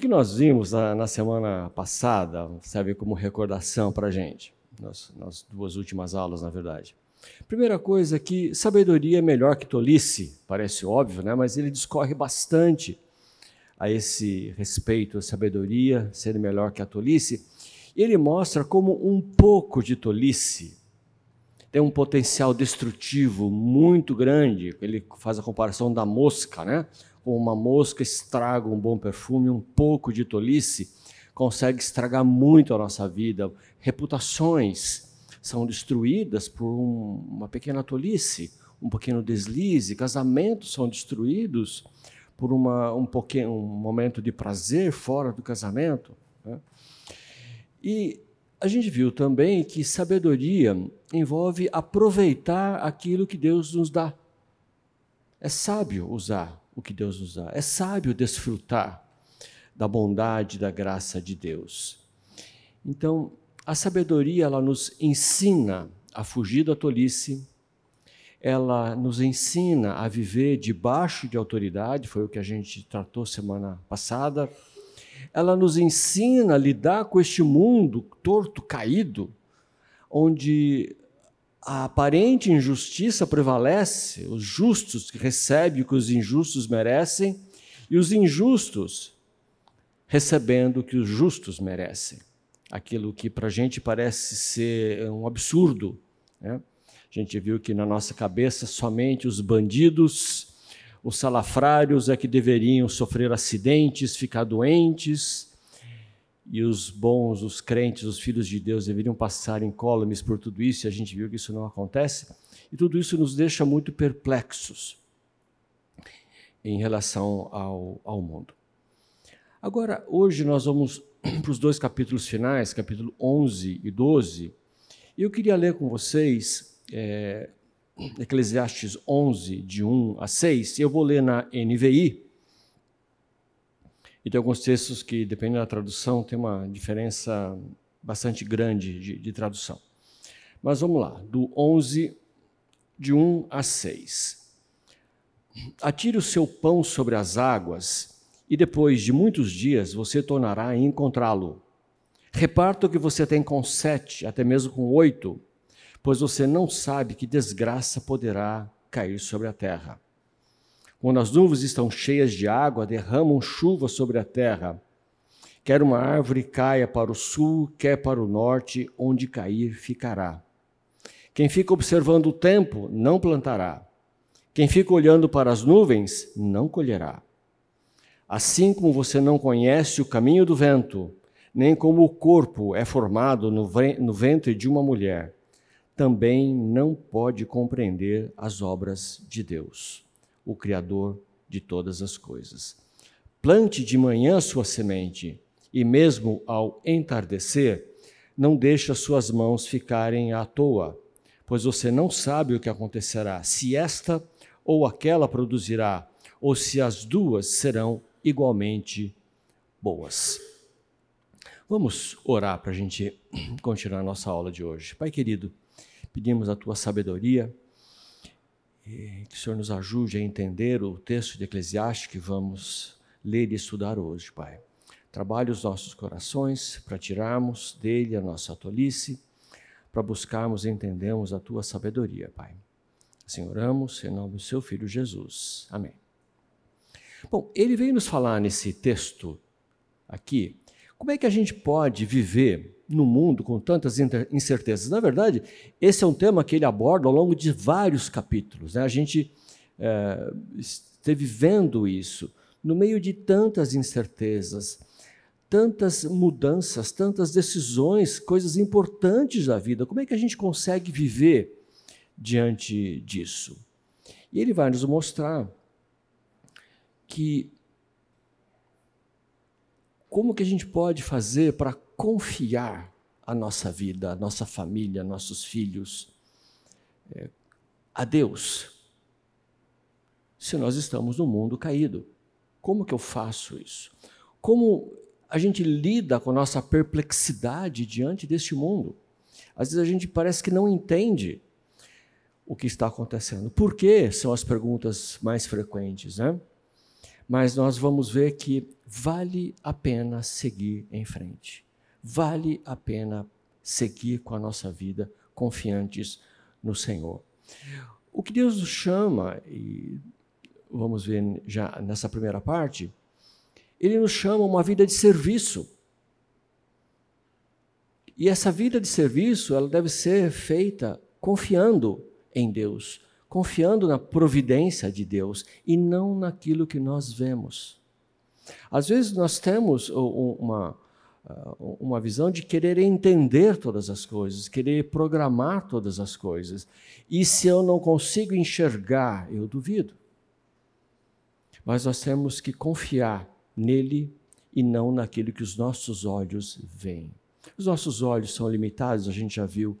que nós vimos na, na semana passada, serve como recordação para a gente, nas, nas duas últimas aulas, na verdade. Primeira coisa é que sabedoria é melhor que tolice, parece óbvio, né? mas ele discorre bastante a esse respeito, a sabedoria ser melhor que a tolice. E ele mostra como um pouco de tolice tem um potencial destrutivo muito grande. Ele faz a comparação da mosca, né? Uma mosca estraga um bom perfume, um pouco de tolice consegue estragar muito a nossa vida. Reputações são destruídas por um, uma pequena tolice, um pequeno deslize. Casamentos são destruídos por uma, um, pouquinho, um momento de prazer fora do casamento. Né? E a gente viu também que sabedoria envolve aproveitar aquilo que Deus nos dá. É sábio usar o que Deus nos dá, é sábio desfrutar da bondade, da graça de Deus. Então, a sabedoria ela nos ensina a fugir da tolice, ela nos ensina a viver debaixo de autoridade, foi o que a gente tratou semana passada. Ela nos ensina a lidar com este mundo torto, caído, onde a aparente injustiça prevalece, os justos recebem o que os injustos merecem e os injustos recebendo o que os justos merecem. Aquilo que para a gente parece ser um absurdo. Né? A gente viu que na nossa cabeça somente os bandidos, os salafrários é que deveriam sofrer acidentes, ficar doentes, e os bons, os crentes, os filhos de Deus deveriam passar incólumes por tudo isso, e a gente viu que isso não acontece. E tudo isso nos deixa muito perplexos em relação ao, ao mundo. Agora, hoje nós vamos para os dois capítulos finais, capítulo 11 e 12, e eu queria ler com vocês é, Eclesiastes 11, de 1 a 6, eu vou ler na NVI, e tem alguns textos que, dependendo da tradução, tem uma diferença bastante grande de, de tradução. Mas vamos lá, do 11, de 1 a 6. Atire o seu pão sobre as águas e depois de muitos dias você tornará a encontrá-lo. Reparta o que você tem com sete, até mesmo com oito, pois você não sabe que desgraça poderá cair sobre a terra. Quando as nuvens estão cheias de água, derramam chuva sobre a terra. Quer uma árvore caia para o sul, quer para o norte, onde cair ficará. Quem fica observando o tempo não plantará. Quem fica olhando para as nuvens não colherá. Assim como você não conhece o caminho do vento, nem como o corpo é formado no ventre de uma mulher, também não pode compreender as obras de Deus, o Criador de todas as coisas. Plante de manhã sua semente, e mesmo ao entardecer, não deixe as suas mãos ficarem à toa, pois você não sabe o que acontecerá, se esta ou aquela produzirá, ou se as duas serão igualmente boas. Vamos orar para a gente continuar nossa aula de hoje. Pai querido, pedimos a tua sabedoria, que o Senhor nos ajude a entender o texto de Eclesiastes que vamos ler e estudar hoje, Pai. Trabalhe os nossos corações para tirarmos dele a nossa tolice, para buscarmos e entendermos a tua sabedoria, Pai. Assim oramos em nome do seu Filho Jesus. Amém. Bom, ele veio nos falar nesse texto aqui, como é que a gente pode viver no mundo com tantas incertezas? Na verdade, esse é um tema que ele aborda ao longo de vários capítulos. Né? A gente é, esteve vendo isso no meio de tantas incertezas, tantas mudanças, tantas decisões, coisas importantes da vida. Como é que a gente consegue viver diante disso? E ele vai nos mostrar que como que a gente pode fazer para confiar a nossa vida, a nossa família, nossos filhos é, a Deus, se nós estamos no mundo caído? Como que eu faço isso? Como a gente lida com a nossa perplexidade diante deste mundo? Às vezes a gente parece que não entende o que está acontecendo. Por que são as perguntas mais frequentes, né? mas nós vamos ver que vale a pena seguir em frente. Vale a pena seguir com a nossa vida confiantes no Senhor. O que Deus nos chama, e vamos ver já nessa primeira parte, Ele nos chama uma vida de serviço. E essa vida de serviço, ela deve ser feita confiando em Deus, confiando na providência de Deus e não naquilo que nós vemos. Às vezes nós temos uma, uma visão de querer entender todas as coisas, querer programar todas as coisas. E se eu não consigo enxergar, eu duvido. Mas nós temos que confiar nele e não naquilo que os nossos olhos veem. Os nossos olhos são limitados, a gente já viu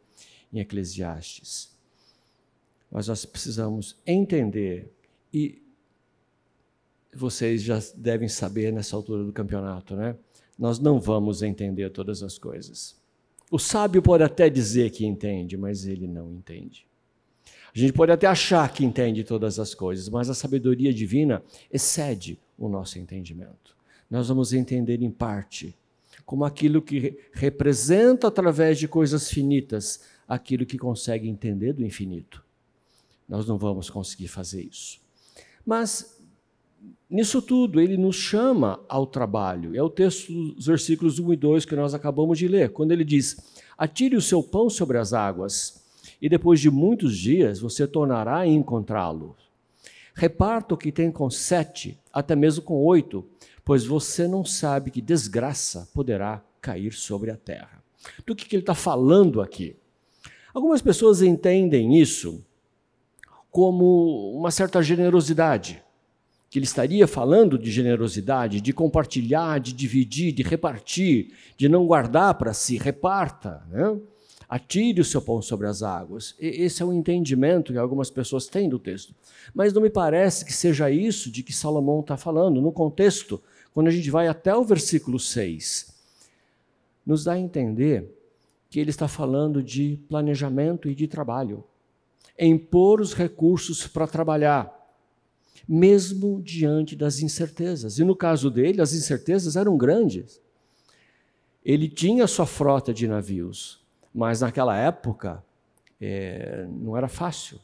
em Eclesiastes. Mas nós precisamos entender, e vocês já devem saber nessa altura do campeonato, né? Nós não vamos entender todas as coisas. O sábio pode até dizer que entende, mas ele não entende. A gente pode até achar que entende todas as coisas, mas a sabedoria divina excede o nosso entendimento. Nós vamos entender em parte como aquilo que representa através de coisas finitas aquilo que consegue entender do infinito. Nós não vamos conseguir fazer isso. Mas nisso tudo ele nos chama ao trabalho. É o texto dos versículos 1 e 2 que nós acabamos de ler, quando ele diz: Atire o seu pão sobre as águas, e depois de muitos dias você tornará a encontrá-lo. Reparta o que tem com sete, até mesmo com oito, pois você não sabe que desgraça poderá cair sobre a terra. Do que, que ele está falando aqui? Algumas pessoas entendem isso como uma certa generosidade, que ele estaria falando de generosidade, de compartilhar, de dividir, de repartir, de não guardar para si, reparta, né? atire o seu pão sobre as águas. E esse é o entendimento que algumas pessoas têm do texto. Mas não me parece que seja isso de que Salomão está falando. No contexto, quando a gente vai até o versículo 6, nos dá a entender que ele está falando de planejamento e de trabalho, em pôr os recursos para trabalhar, mesmo diante das incertezas. E no caso dele, as incertezas eram grandes. Ele tinha sua frota de navios, mas naquela época é, não era fácil.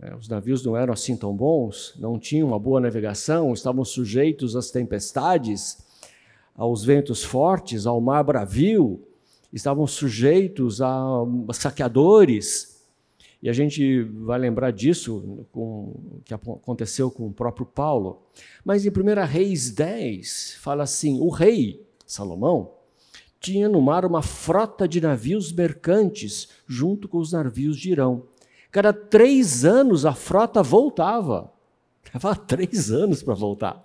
É, os navios não eram assim tão bons, não tinham uma boa navegação, estavam sujeitos às tempestades, aos ventos fortes, ao mar bravio, estavam sujeitos a saqueadores. E a gente vai lembrar disso com que aconteceu com o próprio Paulo. Mas em 1 Reis 10 fala assim: o rei Salomão tinha no mar uma frota de navios mercantes junto com os navios de Irão. Cada três anos a frota voltava. Levava três anos para voltar.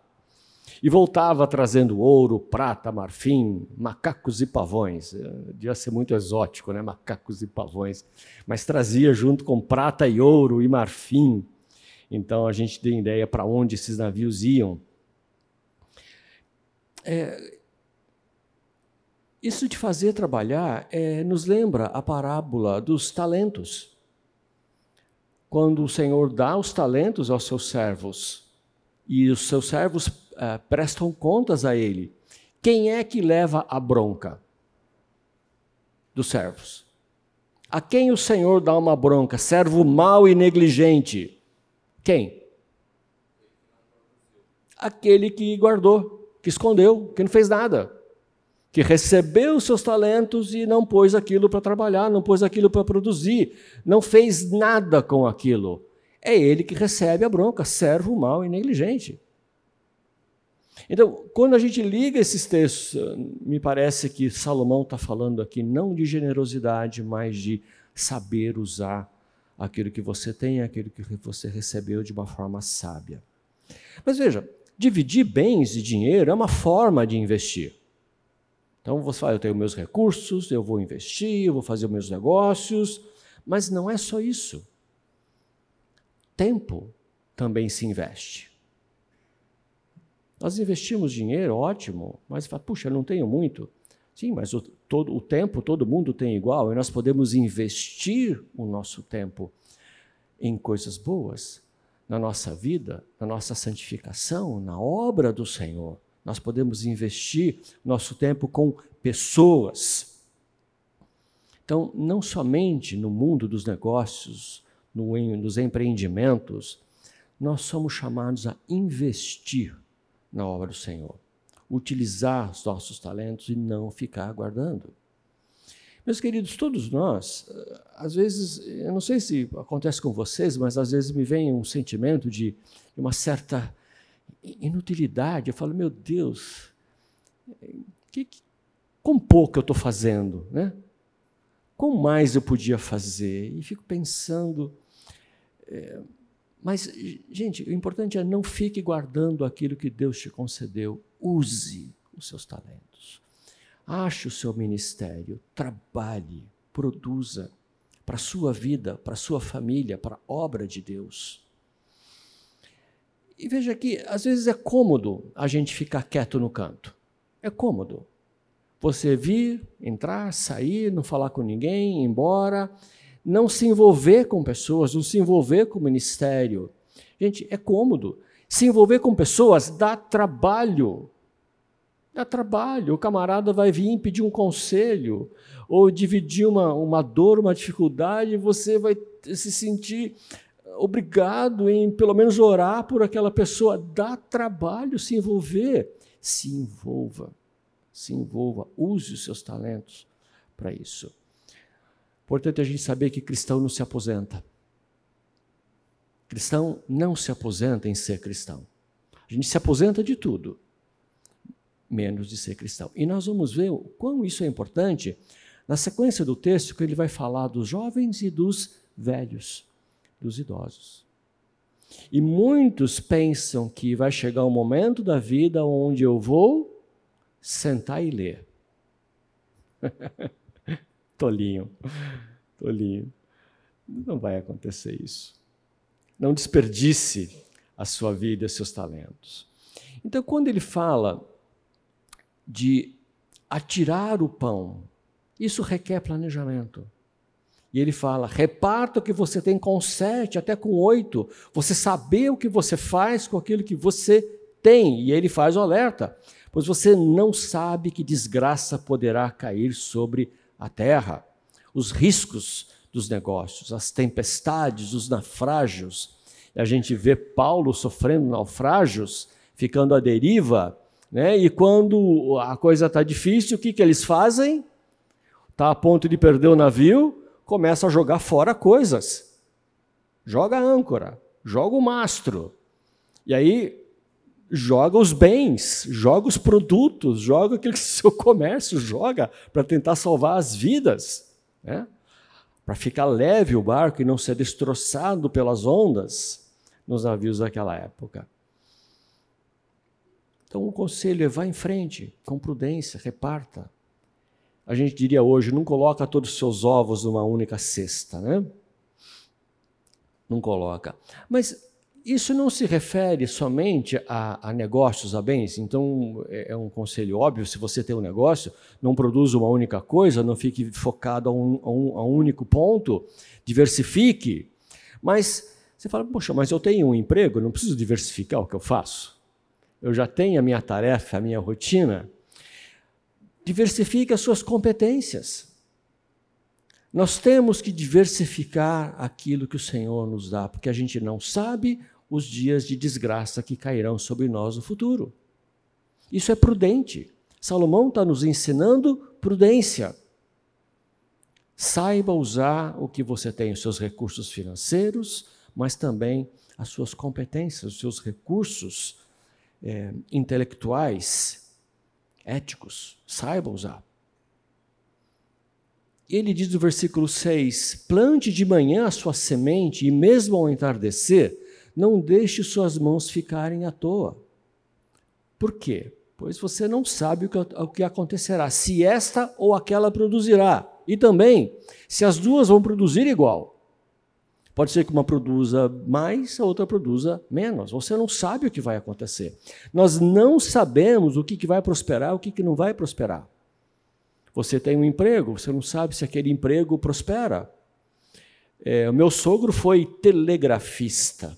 E voltava trazendo ouro, prata, marfim, macacos e pavões. Eh, devia ser muito exótico, né? Macacos e pavões. Mas trazia junto com prata e ouro e marfim. Então a gente tem ideia para onde esses navios iam. É, isso de fazer trabalhar é, nos lembra a parábola dos talentos quando o Senhor dá os talentos aos seus servos e os seus servos uh, prestam contas a ele, quem é que leva a bronca dos servos? A quem o Senhor dá uma bronca? Servo mau e negligente. Quem? Aquele que guardou, que escondeu, que não fez nada que recebeu os seus talentos e não pôs aquilo para trabalhar, não pôs aquilo para produzir, não fez nada com aquilo. É ele que recebe a bronca, servo mau e negligente. Então, quando a gente liga esses textos, me parece que Salomão está falando aqui não de generosidade, mas de saber usar aquilo que você tem, aquilo que você recebeu de uma forma sábia. Mas veja, dividir bens e dinheiro é uma forma de investir. Então você fala, eu tenho meus recursos, eu vou investir, eu vou fazer meus negócios, mas não é só isso. Tempo também se investe. Nós investimos dinheiro, ótimo, mas fala, puxa, não tenho muito. Sim, mas o, todo, o tempo todo mundo tem igual, e nós podemos investir o nosso tempo em coisas boas. na nossa vida, na nossa santificação, na obra do Senhor. Nós podemos investir nosso tempo com pessoas. Então, não somente no mundo dos negócios, no, nos empreendimentos, nós somos chamados a investir na obra do Senhor, utilizar os nossos talentos e não ficar guardando. Meus queridos, todos nós, eh, às vezes, eu não sei se acontece com vocês, mas às vezes me vem um sentimento de uma certa inutilidade. Eu falo, meu Deus, que, com pouco eu estou fazendo, né? Com mais eu podia fazer? E fico pensando. É, mas, gente, o importante é não fique guardando aquilo que Deus te concedeu. Use os seus talentos. Ache o seu ministério, trabalhe, produza para a sua vida, para a sua família, para a obra de Deus. E veja que às vezes é cômodo a gente ficar quieto no canto. É cômodo. Você vir, entrar, sair, não falar com ninguém, ir embora, não se envolver com pessoas, não se envolver com o ministério. Gente, é cômodo. Se envolver com pessoas dá trabalho. Dá trabalho. O camarada vai vir pedir um conselho, ou dividir uma, uma dor, uma dificuldade, e você vai se sentir obrigado em pelo menos orar por aquela pessoa. Dá trabalho se envolver. Se envolva. Se envolva. Use os seus talentos para isso. Importante a gente saber que cristão não se aposenta. Cristão não se aposenta em ser cristão. A gente se aposenta de tudo menos de ser cristão. E nós vamos ver o quão isso é importante na sequência do texto, que ele vai falar dos jovens e dos velhos, dos idosos. E muitos pensam que vai chegar um momento da vida onde eu vou sentar e ler. tolinho, tolinho. Não vai acontecer isso. Não desperdice a sua vida e seus talentos. Então, quando ele fala de atirar o pão. Isso requer planejamento. E ele fala: reparta o que você tem com sete, até com oito. Você saber o que você faz com aquilo que você tem. E ele faz o alerta: pois você não sabe que desgraça poderá cair sobre a terra. Os riscos dos negócios, as tempestades, os naufrágios. E a gente vê Paulo sofrendo naufrágios, ficando à deriva né? E quando a coisa está difícil, o que, que eles fazem? Está a ponto de perder o navio, começa a jogar fora coisas. Joga a âncora, joga o mastro. E aí joga os bens, joga os produtos, joga aquilo que o seu comércio joga para tentar salvar as vidas. Né? Para ficar leve o barco e não ser destroçado pelas ondas nos navios daquela época. Então o conselho é vá em frente, com prudência, reparta. A gente diria hoje, não coloca todos os seus ovos numa única cesta, né? Não coloca. Mas isso não se refere somente a, a, negócios, a bens. Então, é, é um conselho óbvio: se você tem um negócio, não produza uma única coisa, não fique focado a um, a um, a um único ponto, diversifique. Mas você fala, poxa, mas eu tenho um emprego, não preciso diversificar o que eu faço eu já tenho a minha tarefa, a minha rotina, diversifique as suas competências. Nós temos que diversificar aquilo que o Senhor nos dá, porque a gente não sabe os dias de desgraça que cairão sobre nós no futuro. Isso é prudente. Salomão está nos ensinando prudência. Saiba usar o que você tem, os seus recursos financeiros, mas também as suas competências, os seus recursos é, intelectuais, éticos, saiba usar. Ele diz no versículo 6: Plante de manhã a sua semente, e mesmo ao entardecer, não deixe suas mãos ficarem à toa. Por quê? Pois você não sabe o que, o que acontecerá, se esta ou aquela produzirá, e também se as duas vão produzir igual. Pode ser que uma produza mais, a outra produza menos. Você não sabe o que vai acontecer. Nós não sabemos o que vai prosperar, o que não vai prosperar. Você tem um emprego, você não sabe se aquele emprego prospera. É, o meu sogro foi telegrafista.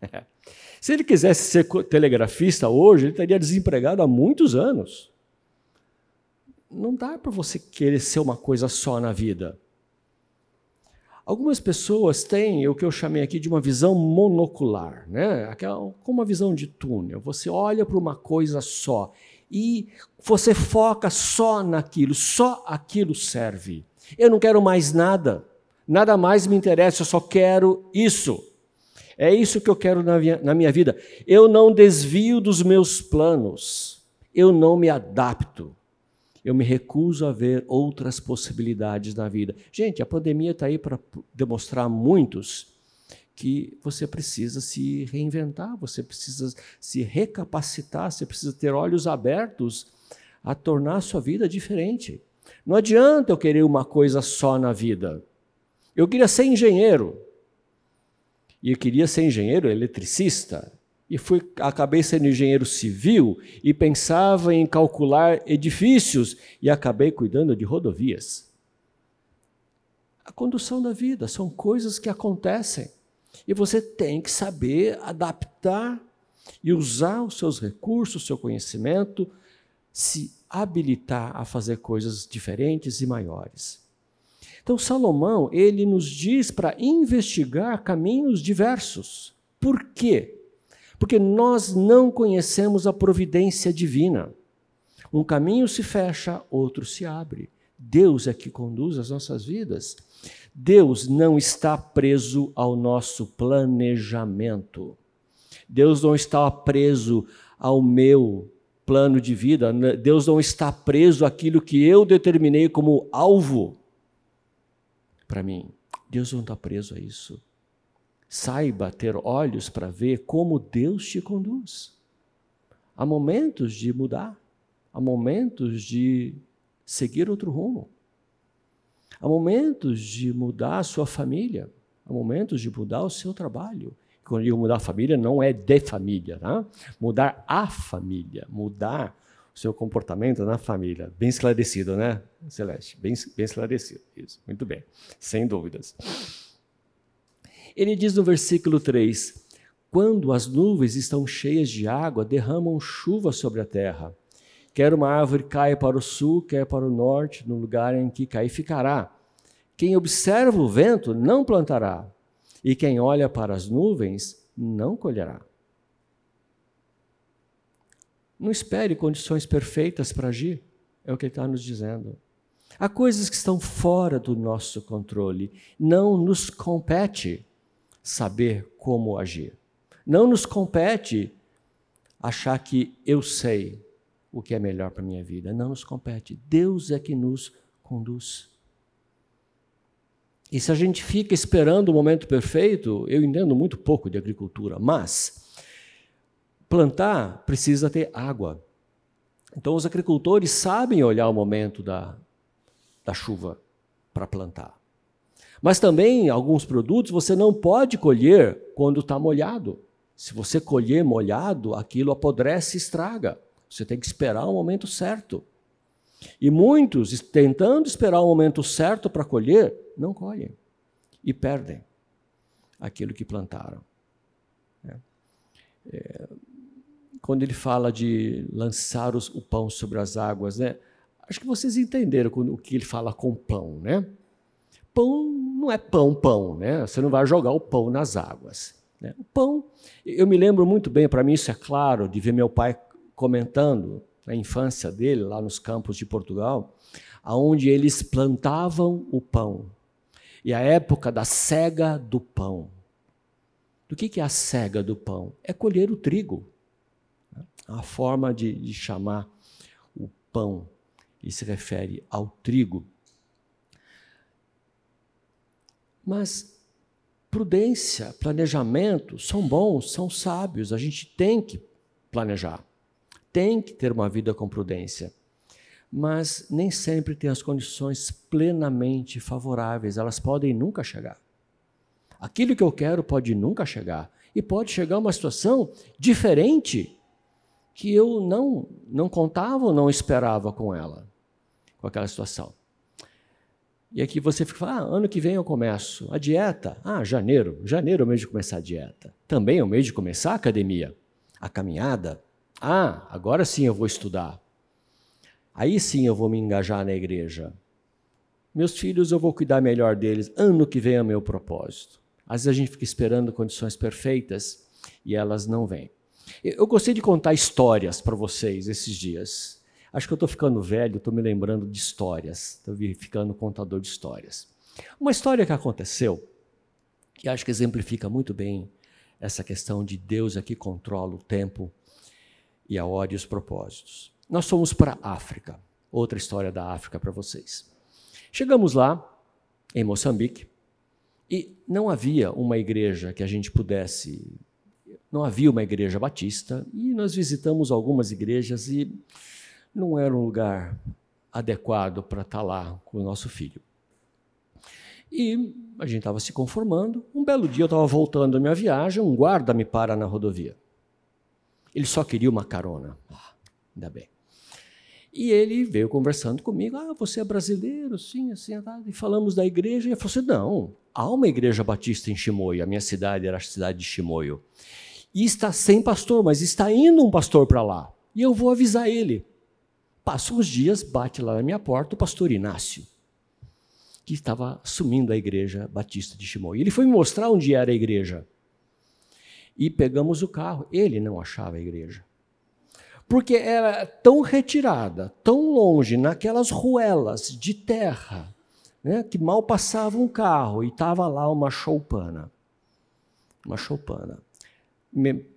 Se ele quisesse ser telegrafista hoje, ele estaria desempregado há muitos anos. Não dá para você querer ser uma coisa só na vida. Algumas pessoas têm o que eu chamei aqui de uma visão monocular, né? Aquela, como uma visão de túnel. Você olha para uma coisa só e você foca só naquilo, só aquilo serve. Eu não quero mais nada, nada mais me interessa, eu só quero isso. É isso que eu quero na minha, na minha vida. Eu não desvio dos meus planos, eu não me adapto eu me recuso a ver outras possibilidades na vida. Gente, a pandemia está aí para demonstrar a muitos que você precisa se reinventar, você precisa se recapacitar, você precisa ter olhos abertos a tornar a sua vida diferente. Não adianta eu querer uma coisa só na vida. Eu queria ser engenheiro. E eu queria ser engenheiro eletricista e fui, acabei sendo engenheiro civil e pensava em calcular edifícios e acabei cuidando de rodovias. A condução da vida são coisas que acontecem e você tem que saber adaptar e usar os seus recursos, o seu conhecimento, se habilitar a fazer coisas diferentes e maiores. Então Salomão, ele nos diz para investigar caminhos diversos. Por quê? Porque nós não conhecemos a providência divina. Um caminho se fecha, outro se abre. Deus é que conduz as nossas vidas. Deus não está preso ao nosso planejamento. Deus não está preso ao meu plano de vida. Deus não está preso àquilo que eu determinei como alvo para mim. Deus não está preso a isso. Saiba ter olhos para ver como Deus te conduz. Há momentos de mudar, há momentos de seguir outro rumo. Há momentos de mudar a sua família, há momentos de mudar o seu trabalho. Quando eu mudar a família, não é de família, tá? mudar a família, mudar o seu comportamento na família. Bem esclarecido, né, Celeste? Bem, bem esclarecido. Isso, muito bem, sem dúvidas. Ele diz no versículo 3: Quando as nuvens estão cheias de água, derramam chuva sobre a terra. Quer uma árvore caia para o sul, quer para o norte, no lugar em que cair ficará. Quem observa o vento não plantará, e quem olha para as nuvens não colherá. Não espere condições perfeitas para agir, é o que ele está nos dizendo. Há coisas que estão fora do nosso controle, não nos compete saber como agir. Não nos compete achar que eu sei o que é melhor para a minha vida. Não nos compete. Deus é que nos conduz. E se a gente fica esperando o momento perfeito, eu entendo muito pouco de agricultura, mas plantar precisa ter água. Então os agricultores sabem olhar o momento da, da chuva para plantar. Mas também alguns produtos você não pode colher quando está molhado. Se você colher molhado, aquilo apodrece e estraga. Você tem que esperar o momento certo. E muitos, tentando esperar o momento certo para colher, não colhem e perdem aquilo que plantaram. É. É, quando ele fala de lançar os, o pão sobre as águas, né? acho que vocês entenderam o que ele fala com pão, né? Pão não é pão, pão, né? Você não vai jogar o pão nas águas. Né? O pão, eu me lembro muito bem, para mim isso é claro, de ver meu pai comentando na infância dele, lá nos campos de Portugal, aonde eles plantavam o pão. E a época da cega do pão. Do que, que é a cega do pão? É colher o trigo. A forma de, de chamar o pão, e se refere ao trigo. Mas prudência, planejamento são bons, são sábios. A gente tem que planejar, tem que ter uma vida com prudência. Mas nem sempre tem as condições plenamente favoráveis, elas podem nunca chegar. Aquilo que eu quero pode nunca chegar. E pode chegar uma situação diferente que eu não, não contava ou não esperava com ela, com aquela situação. E aqui você fica ah, ano que vem eu começo. A dieta? Ah, janeiro. Janeiro é o mês de começar a dieta. Também é o mês de começar a academia. A caminhada? Ah, agora sim eu vou estudar. Aí sim eu vou me engajar na igreja. Meus filhos eu vou cuidar melhor deles. Ano que vem é o meu propósito. Às vezes a gente fica esperando condições perfeitas e elas não vêm. Eu gostei de contar histórias para vocês esses dias. Acho que eu estou ficando velho, estou me lembrando de histórias, estou ficando contador de histórias. Uma história que aconteceu, que acho que exemplifica muito bem essa questão de Deus aqui controla o tempo e a hora e os propósitos. Nós fomos para a África, outra história da África para vocês. Chegamos lá, em Moçambique, e não havia uma igreja que a gente pudesse. Não havia uma igreja batista, e nós visitamos algumas igrejas e não era um lugar adequado para estar lá com o nosso filho. E a gente estava se conformando. Um belo dia eu estava voltando da minha viagem, um guarda me para na rodovia. Ele só queria uma carona. Ah, ainda bem. E ele veio conversando comigo. Ah, você é brasileiro? Sim, assim, tá. e falamos da igreja. E ele falou assim: não, há uma igreja batista em Chimoio. A minha cidade era a cidade de Chimoio. E está sem pastor, mas está indo um pastor para lá. E eu vou avisar ele. Passam uns dias, bate lá na minha porta o pastor Inácio, que estava assumindo a igreja batista de Chimoio. Ele foi me mostrar onde era a igreja. E pegamos o carro. Ele não achava a igreja porque era tão retirada, tão longe, naquelas ruelas de terra, né, que mal passava um carro e estava lá uma choupana. Uma choupana.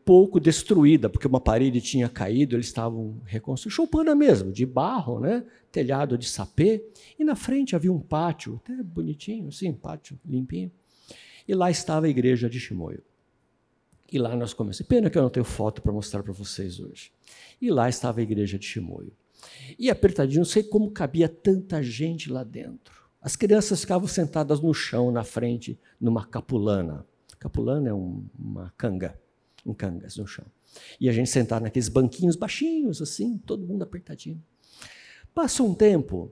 Pouco destruída, porque uma parede tinha caído, eles estavam reconstruindo. Choupana mesmo, de barro, né? telhado de sapê. E na frente havia um pátio, até bonitinho, assim, pátio limpinho. E lá estava a igreja de Chimoio. E lá nós começamos. Pena que eu não tenho foto para mostrar para vocês hoje. E lá estava a igreja de Chimoio. E apertadinho, não sei como cabia tanta gente lá dentro. As crianças ficavam sentadas no chão, na frente, numa capulana. Capulana é um, uma canga, um cangas no chão. E a gente sentava naqueles banquinhos baixinhos, assim, todo mundo apertadinho. Passa um tempo,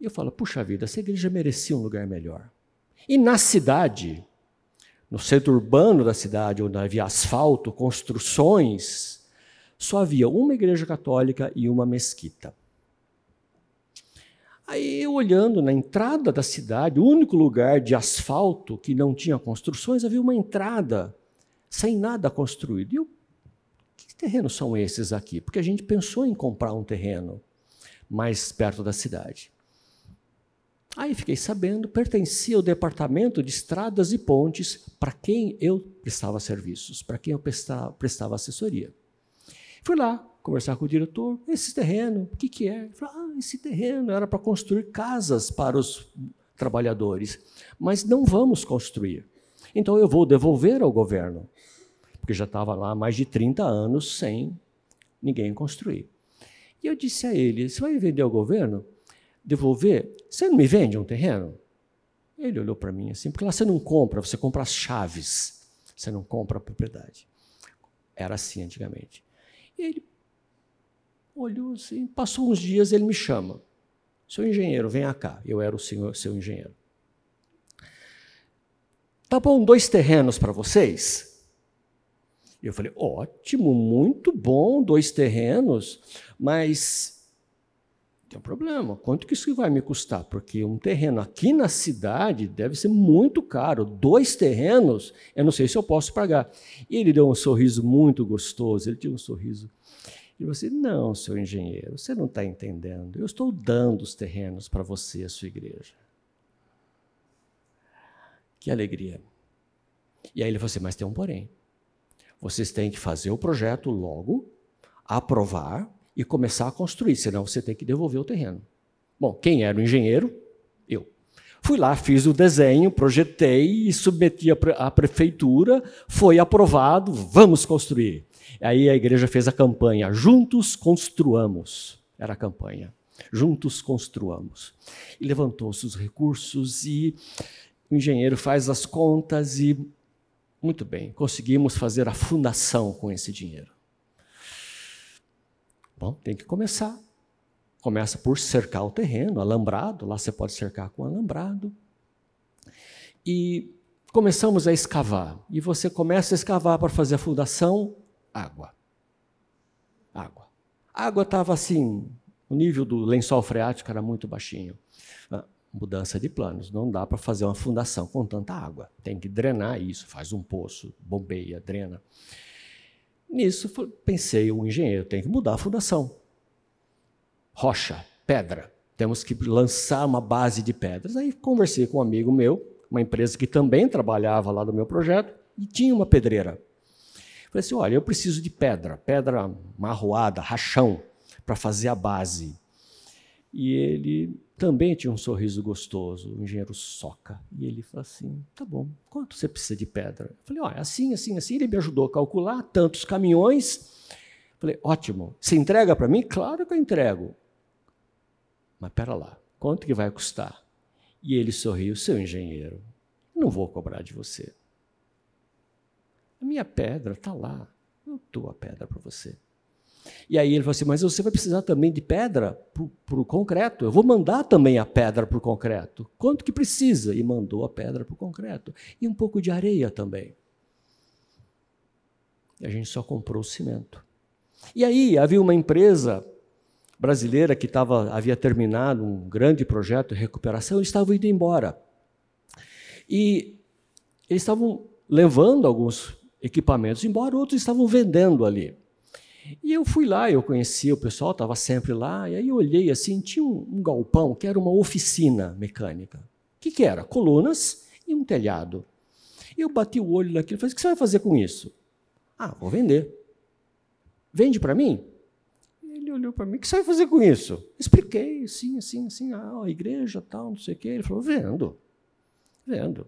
e eu falo, puxa vida, essa igreja merecia um lugar melhor. E na cidade, no centro urbano da cidade, onde havia asfalto, construções, só havia uma igreja católica e uma mesquita. Aí olhando na entrada da cidade, o único lugar de asfalto que não tinha construções, havia uma entrada sem nada construído. E eu, que terrenos são esses aqui? Porque a gente pensou em comprar um terreno mais perto da cidade. Aí fiquei sabendo, pertencia ao departamento de estradas e pontes para quem eu prestava serviços, para quem eu prestava, prestava, assessoria. Fui lá conversar com o diretor, esse terreno, o que, que é? Ah, esse terreno era para construir casas para os trabalhadores, mas não vamos construir. Então eu vou devolver ao governo, porque já estava lá mais de 30 anos sem ninguém construir. E eu disse a ele, você vai vender ao governo? Devolver, você não me vende um terreno? Ele olhou para mim assim, porque lá você não compra, você compra as chaves, você não compra a propriedade. Era assim antigamente. E ele olhou assim, passou uns dias, ele me chama. Seu engenheiro, venha cá. Eu era o senhor, seu engenheiro. Tá bom, dois terrenos para vocês? Eu falei, ótimo, muito bom, dois terrenos, mas tem um problema. Quanto que isso vai me custar? Porque um terreno aqui na cidade deve ser muito caro. Dois terrenos, eu não sei se eu posso pagar. E ele deu um sorriso muito gostoso. Ele tinha um sorriso. E você, não, seu engenheiro, você não está entendendo. Eu estou dando os terrenos para você, a sua igreja. Que alegria. E aí ele falou assim: mas tem um porém. Vocês têm que fazer o projeto logo, aprovar, e começar a construir, senão você tem que devolver o terreno. Bom, quem era o engenheiro? Eu. Fui lá, fiz o desenho, projetei e submeti à prefeitura, foi aprovado, vamos construir. Aí a igreja fez a campanha, juntos construamos, era a campanha, juntos construamos. E levantou-se os recursos e o engenheiro faz as contas e, muito bem, conseguimos fazer a fundação com esse dinheiro. Bom, tem que começar. começa por cercar o terreno, alambrado, lá você pode cercar com alambrado. E começamos a escavar. E você começa a escavar para fazer a fundação, água. Água. A água estava assim, o nível do lençol freático era muito baixinho. Ah, mudança de planos, não dá para fazer uma fundação com tanta água. Tem que drenar isso, faz um poço, bombeia, drena. Nisso pensei, o engenheiro tem que mudar a fundação. Rocha, pedra. Temos que lançar uma base de pedras. Aí conversei com um amigo meu, uma empresa que também trabalhava lá no meu projeto, e tinha uma pedreira. Falei assim: olha, eu preciso de pedra, pedra marroada, rachão, para fazer a base. E ele também tinha um sorriso gostoso, o engenheiro Soca. E ele falou assim: tá bom, quanto você precisa de pedra? Eu falei: olha, assim, assim, assim. Ele me ajudou a calcular tantos caminhões. Eu falei: ótimo, você entrega para mim? Claro que eu entrego. Mas pera lá, quanto que vai custar? E ele sorriu: seu engenheiro, não vou cobrar de você. A minha pedra está lá. Eu dou a pedra para você. E aí ele falou assim: Mas você vai precisar também de pedra para o concreto. Eu vou mandar também a pedra para o concreto. Quanto que precisa? E mandou a pedra para o concreto. E um pouco de areia também. E a gente só comprou o cimento. E aí havia uma empresa brasileira que tava, havia terminado um grande projeto de recuperação, eles estavam indo embora. E eles estavam levando alguns equipamentos embora, outros estavam vendendo ali. E eu fui lá, eu conhecia o pessoal, estava sempre lá, e aí eu olhei assim, tinha um, um galpão que era uma oficina mecânica. O que, que era? Colunas e um telhado. Eu bati o olho naquilo e falei, o que você vai fazer com isso? Ah, vou vender. Vende para mim? Ele olhou para mim, o que você vai fazer com isso? Expliquei, assim, assim, assim, ah, a igreja, tal, não sei o quê. Ele falou, vendo, vendo.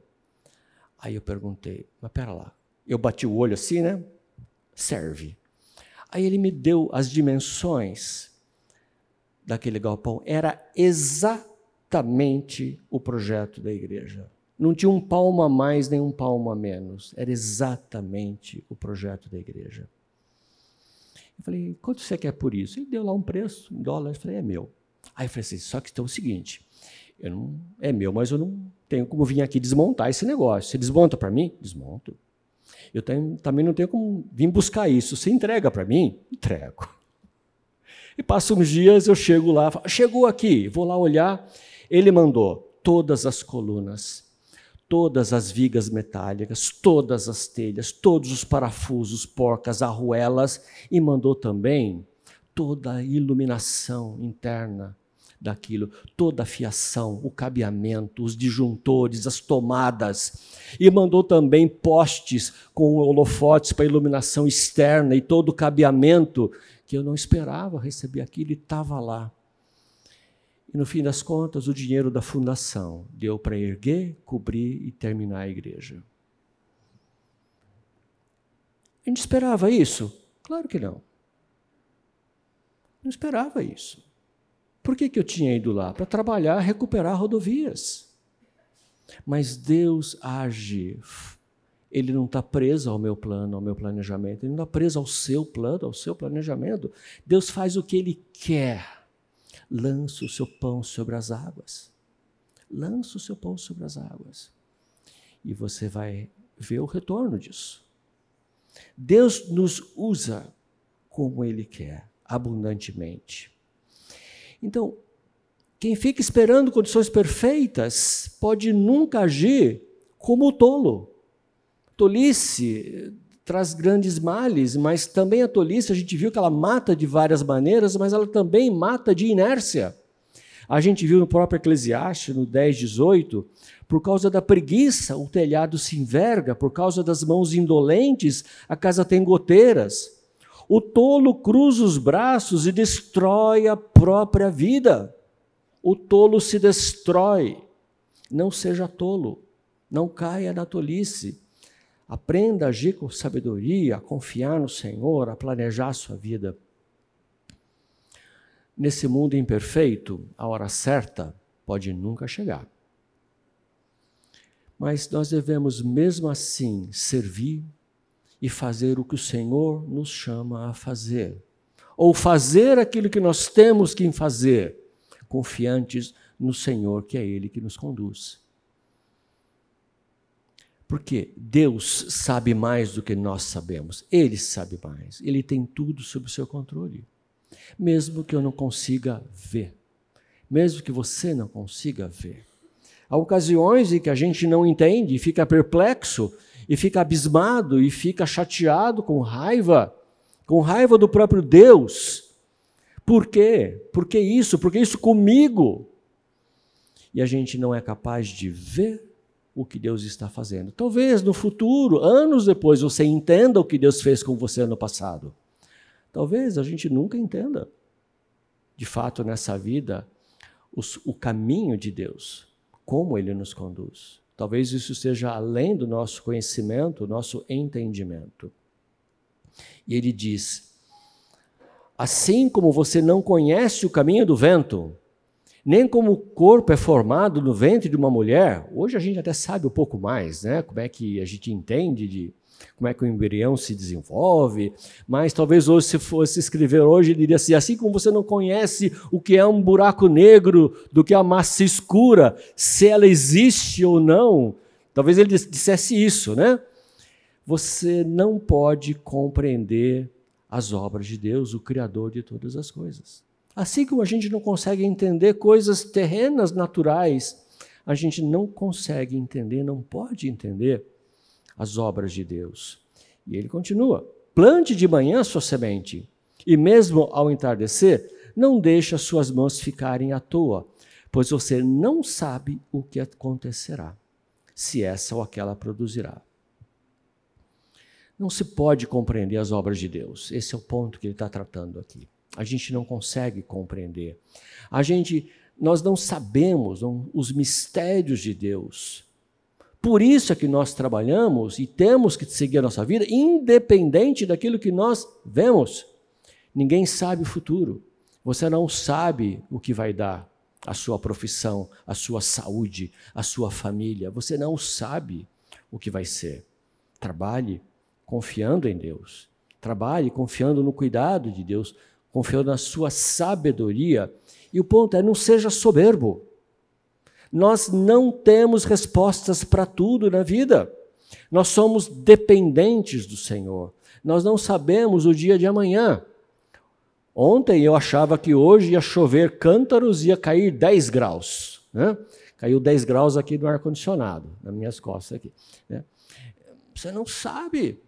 Aí eu perguntei, mas pera lá, eu bati o olho assim, né? Serve. Aí ele me deu as dimensões daquele galpão. Era exatamente o projeto da igreja. Não tinha um palmo a mais nem um palmo a menos. Era exatamente o projeto da igreja. Eu falei, quanto você quer por isso? Ele deu lá um preço, em dólares. Eu falei, é meu. Aí eu falei assim, só que então é o seguinte, eu não, é meu, mas eu não tenho como vir aqui desmontar esse negócio. Você desmonta para mim? Desmonto. Eu tenho, também não tenho como vir buscar isso. Você entrega para mim? Entrego. E passam uns dias, eu chego lá, falo, chegou aqui, vou lá olhar. Ele mandou todas as colunas, todas as vigas metálicas, todas as telhas, todos os parafusos, porcas, arruelas e mandou também toda a iluminação interna daquilo, toda a fiação, o cabeamento, os disjuntores, as tomadas. E mandou também postes com holofotes para iluminação externa e todo o cabeamento que eu não esperava receber aquilo e estava lá. E no fim das contas, o dinheiro da fundação deu para erguer, cobrir e terminar a igreja. A gente esperava isso? Claro que não. Não esperava isso. Por que, que eu tinha ido lá? Para trabalhar, recuperar rodovias. Mas Deus age. Ele não está preso ao meu plano, ao meu planejamento. Ele não está preso ao seu plano, ao seu planejamento. Deus faz o que Ele quer. Lança o seu pão sobre as águas. Lança o seu pão sobre as águas. E você vai ver o retorno disso. Deus nos usa como Ele quer, abundantemente. Então, quem fica esperando condições perfeitas pode nunca agir como o tolo. Tolice traz grandes males, mas também a tolice a gente viu que ela mata de várias maneiras, mas ela também mata de inércia. A gente viu no próprio Eclesiastes, no 10, 18, por causa da preguiça, o telhado se enverga, por causa das mãos indolentes, a casa tem goteiras. O tolo cruza os braços e destrói a própria vida. O tolo se destrói. Não seja tolo. Não caia na tolice. Aprenda a agir com sabedoria, a confiar no Senhor, a planejar a sua vida. Nesse mundo imperfeito, a hora certa pode nunca chegar. Mas nós devemos, mesmo assim, servir e fazer o que o Senhor nos chama a fazer. ou fazer aquilo que nós temos que fazer, confiantes no Senhor, que é Ele que nos conduz. Porque Deus sabe mais do que nós sabemos. Ele sabe mais. Ele tem tudo sob seu controle. Mesmo que eu não consiga ver. Mesmo que você não consiga ver. Há ocasiões em que a gente não entende, fica perplexo, e fica abismado, e fica chateado, com raiva, com raiva do próprio Deus. Por quê? Por que isso? Por que isso comigo? E a gente não é capaz de ver o que Deus está fazendo. Talvez no futuro, anos depois, você entenda o que Deus fez com você no passado. Talvez a gente nunca entenda, de fato, nessa vida, os, o caminho de Deus, como Ele nos conduz. Talvez isso esteja além do nosso conhecimento, nosso entendimento. E ele diz: Assim como você não conhece o caminho do vento, nem como o corpo é formado no ventre de uma mulher, hoje a gente até sabe um pouco mais, né? Como é que a gente entende de como é que o embrião se desenvolve, mas talvez hoje se fosse escrever hoje, ele diria assim, assim como você não conhece o que é um buraco negro do que a massa escura, se ela existe ou não, talvez ele dissesse isso, né? Você não pode compreender as obras de Deus, o Criador de todas as coisas. Assim como a gente não consegue entender coisas terrenas naturais, a gente não consegue entender, não pode entender as obras de Deus. E ele continua: plante de manhã sua semente, e mesmo ao entardecer, não deixe as suas mãos ficarem à toa, pois você não sabe o que acontecerá, se essa ou aquela produzirá. Não se pode compreender as obras de Deus. Esse é o ponto que ele está tratando aqui a gente não consegue compreender. A gente, nós não sabemos não, os mistérios de Deus. Por isso é que nós trabalhamos e temos que seguir a nossa vida independente daquilo que nós vemos. Ninguém sabe o futuro. Você não sabe o que vai dar a sua profissão, a sua saúde, a sua família. Você não sabe o que vai ser. Trabalhe confiando em Deus. Trabalhe confiando no cuidado de Deus confiou na sua sabedoria. E o ponto é: não seja soberbo. Nós não temos respostas para tudo na vida. Nós somos dependentes do Senhor. Nós não sabemos o dia de amanhã. Ontem eu achava que hoje ia chover cântaros e ia cair 10 graus. Né? Caiu 10 graus aqui no ar-condicionado, nas minhas costas aqui. Né? Você não sabe.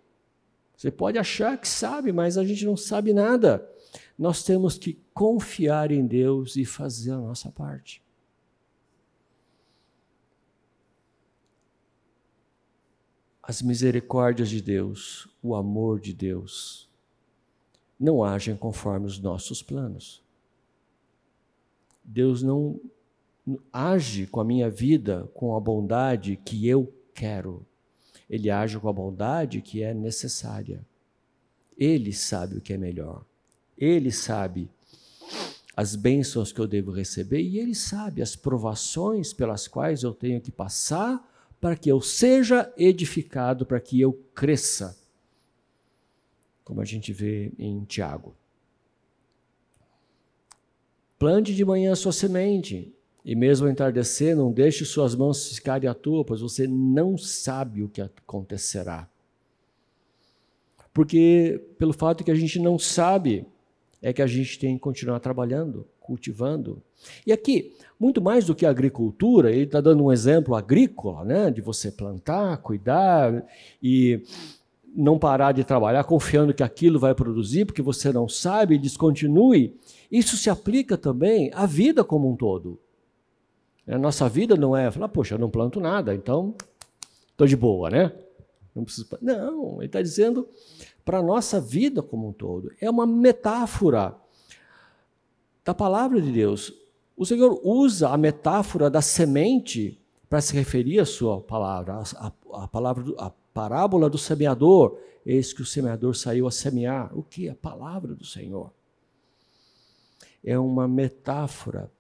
Você pode achar que sabe, mas a gente não sabe nada nós temos que confiar em Deus e fazer a nossa parte. As misericórdias de Deus, o amor de Deus, não agem conforme os nossos planos. Deus não age com a minha vida com a bondade que eu quero. Ele age com a bondade que é necessária. Ele sabe o que é melhor. Ele sabe as bênçãos que eu devo receber e Ele sabe as provações pelas quais eu tenho que passar para que eu seja edificado, para que eu cresça. Como a gente vê em Tiago. Plante de manhã a sua semente, e mesmo ao entardecer, não deixe suas mãos ficarem à toa, pois você não sabe o que acontecerá. Porque, pelo fato que a gente não sabe, é que a gente tem que continuar trabalhando, cultivando. E aqui, muito mais do que a agricultura, ele está dando um exemplo agrícola, né, de você plantar, cuidar e não parar de trabalhar confiando que aquilo vai produzir, porque você não sabe, descontinue. Isso se aplica também à vida como um todo. A nossa vida não é falar, poxa, eu não planto nada, então estou de boa, né? Não, preciso... não ele está dizendo para a nossa vida como um todo. É uma metáfora da palavra de Deus. O Senhor usa a metáfora da semente para se referir à sua palavra, a, a, palavra, a parábola do semeador. Eis que o semeador saiu a semear. O que? A palavra do Senhor. É uma metáfora.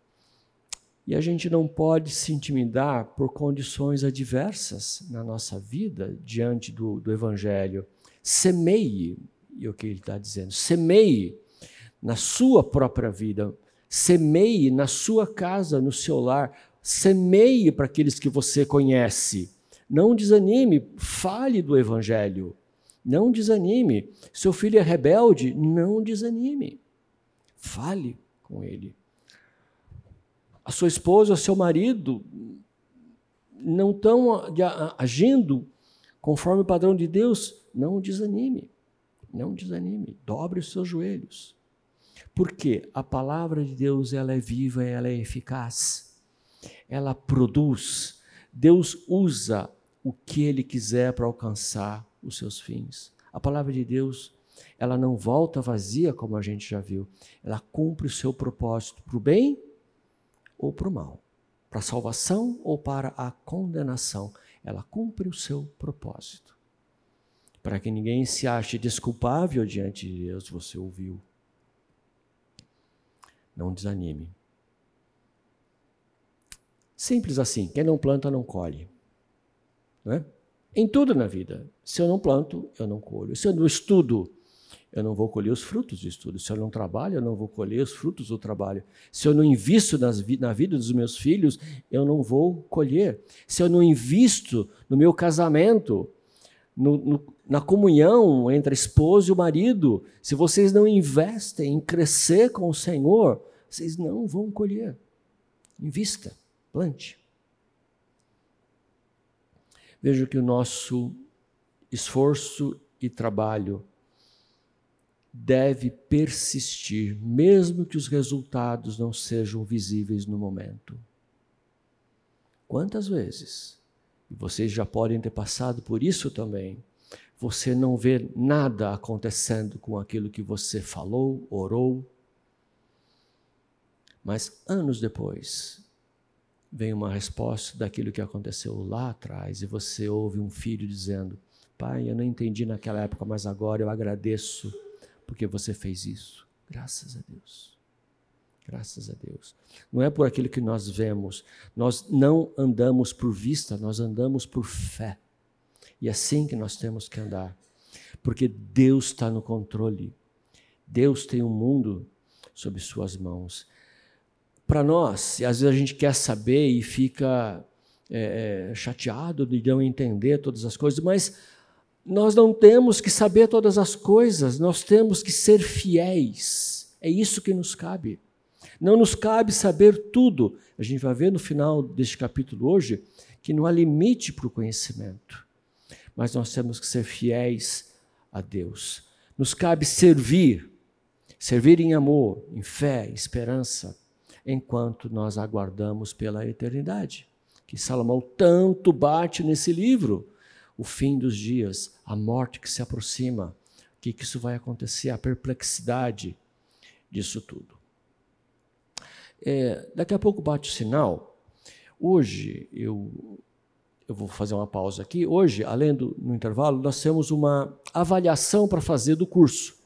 E a gente não pode se intimidar por condições adversas na nossa vida diante do, do Evangelho. Semeie, e o que ele está dizendo, semeie. na sua própria vida. Semeie na sua casa, no seu lar. Semeie para aqueles que você conhece. Não desanime, fale do Evangelho. Não desanime. Seu filho é rebelde, não desanime. Fale com ele. A sua esposa, o seu marido não estão agindo conforme o padrão de Deus, não desanime. Não desanime. Dobre os seus joelhos. Porque a palavra de Deus ela é viva, ela é eficaz. Ela produz. Deus usa o que ele quiser para alcançar os seus fins. A palavra de Deus, ela não volta vazia, como a gente já viu. Ela cumpre o seu propósito para o bem ou para o mal, para a salvação ou para a condenação. Ela cumpre o seu propósito. Para que ninguém se ache desculpável diante de Deus, você ouviu. Não desanime. Simples assim. Quem não planta, não colhe. Não é? Em tudo na vida. Se eu não planto, eu não colho. Se eu não estudo, eu não vou colher os frutos do estudo. Se eu não trabalho, eu não vou colher os frutos do trabalho. Se eu não invisto nas, na vida dos meus filhos, eu não vou colher. Se eu não invisto no meu casamento, no, no, na comunhão entre a esposa e o marido, se vocês não investem em crescer com o Senhor, vocês não vão colher. Invista, plante. Veja que o nosso esforço e trabalho deve persistir, mesmo que os resultados não sejam visíveis no momento. Quantas vezes, e vocês já podem ter passado por isso também, você não vê nada acontecendo com aquilo que você falou, orou, mas anos depois, vem uma resposta daquilo que aconteceu lá atrás e você ouve um filho dizendo: Pai, eu não entendi naquela época, mas agora eu agradeço porque você fez isso. Graças a Deus. Graças a Deus. Não é por aquilo que nós vemos. Nós não andamos por vista, nós andamos por fé. E é assim que nós temos que andar. Porque Deus está no controle. Deus tem o um mundo sob suas mãos para nós, e às vezes a gente quer saber e fica é, é, chateado de não entender todas as coisas, mas nós não temos que saber todas as coisas, nós temos que ser fiéis. É isso que nos cabe. Não nos cabe saber tudo. A gente vai ver no final deste capítulo hoje que não há limite para o conhecimento. Mas nós temos que ser fiéis a Deus. Nos cabe servir, servir em amor, em fé, em esperança, enquanto nós aguardamos pela eternidade. Que Salomão tanto bate nesse livro. O fim dos dias, a morte que se aproxima. O que, que isso vai acontecer? A perplexidade disso tudo. É, daqui a pouco bate o sinal. Hoje, eu, eu vou fazer uma pausa aqui. Hoje, além do no intervalo, nós temos uma avaliação para fazer do curso.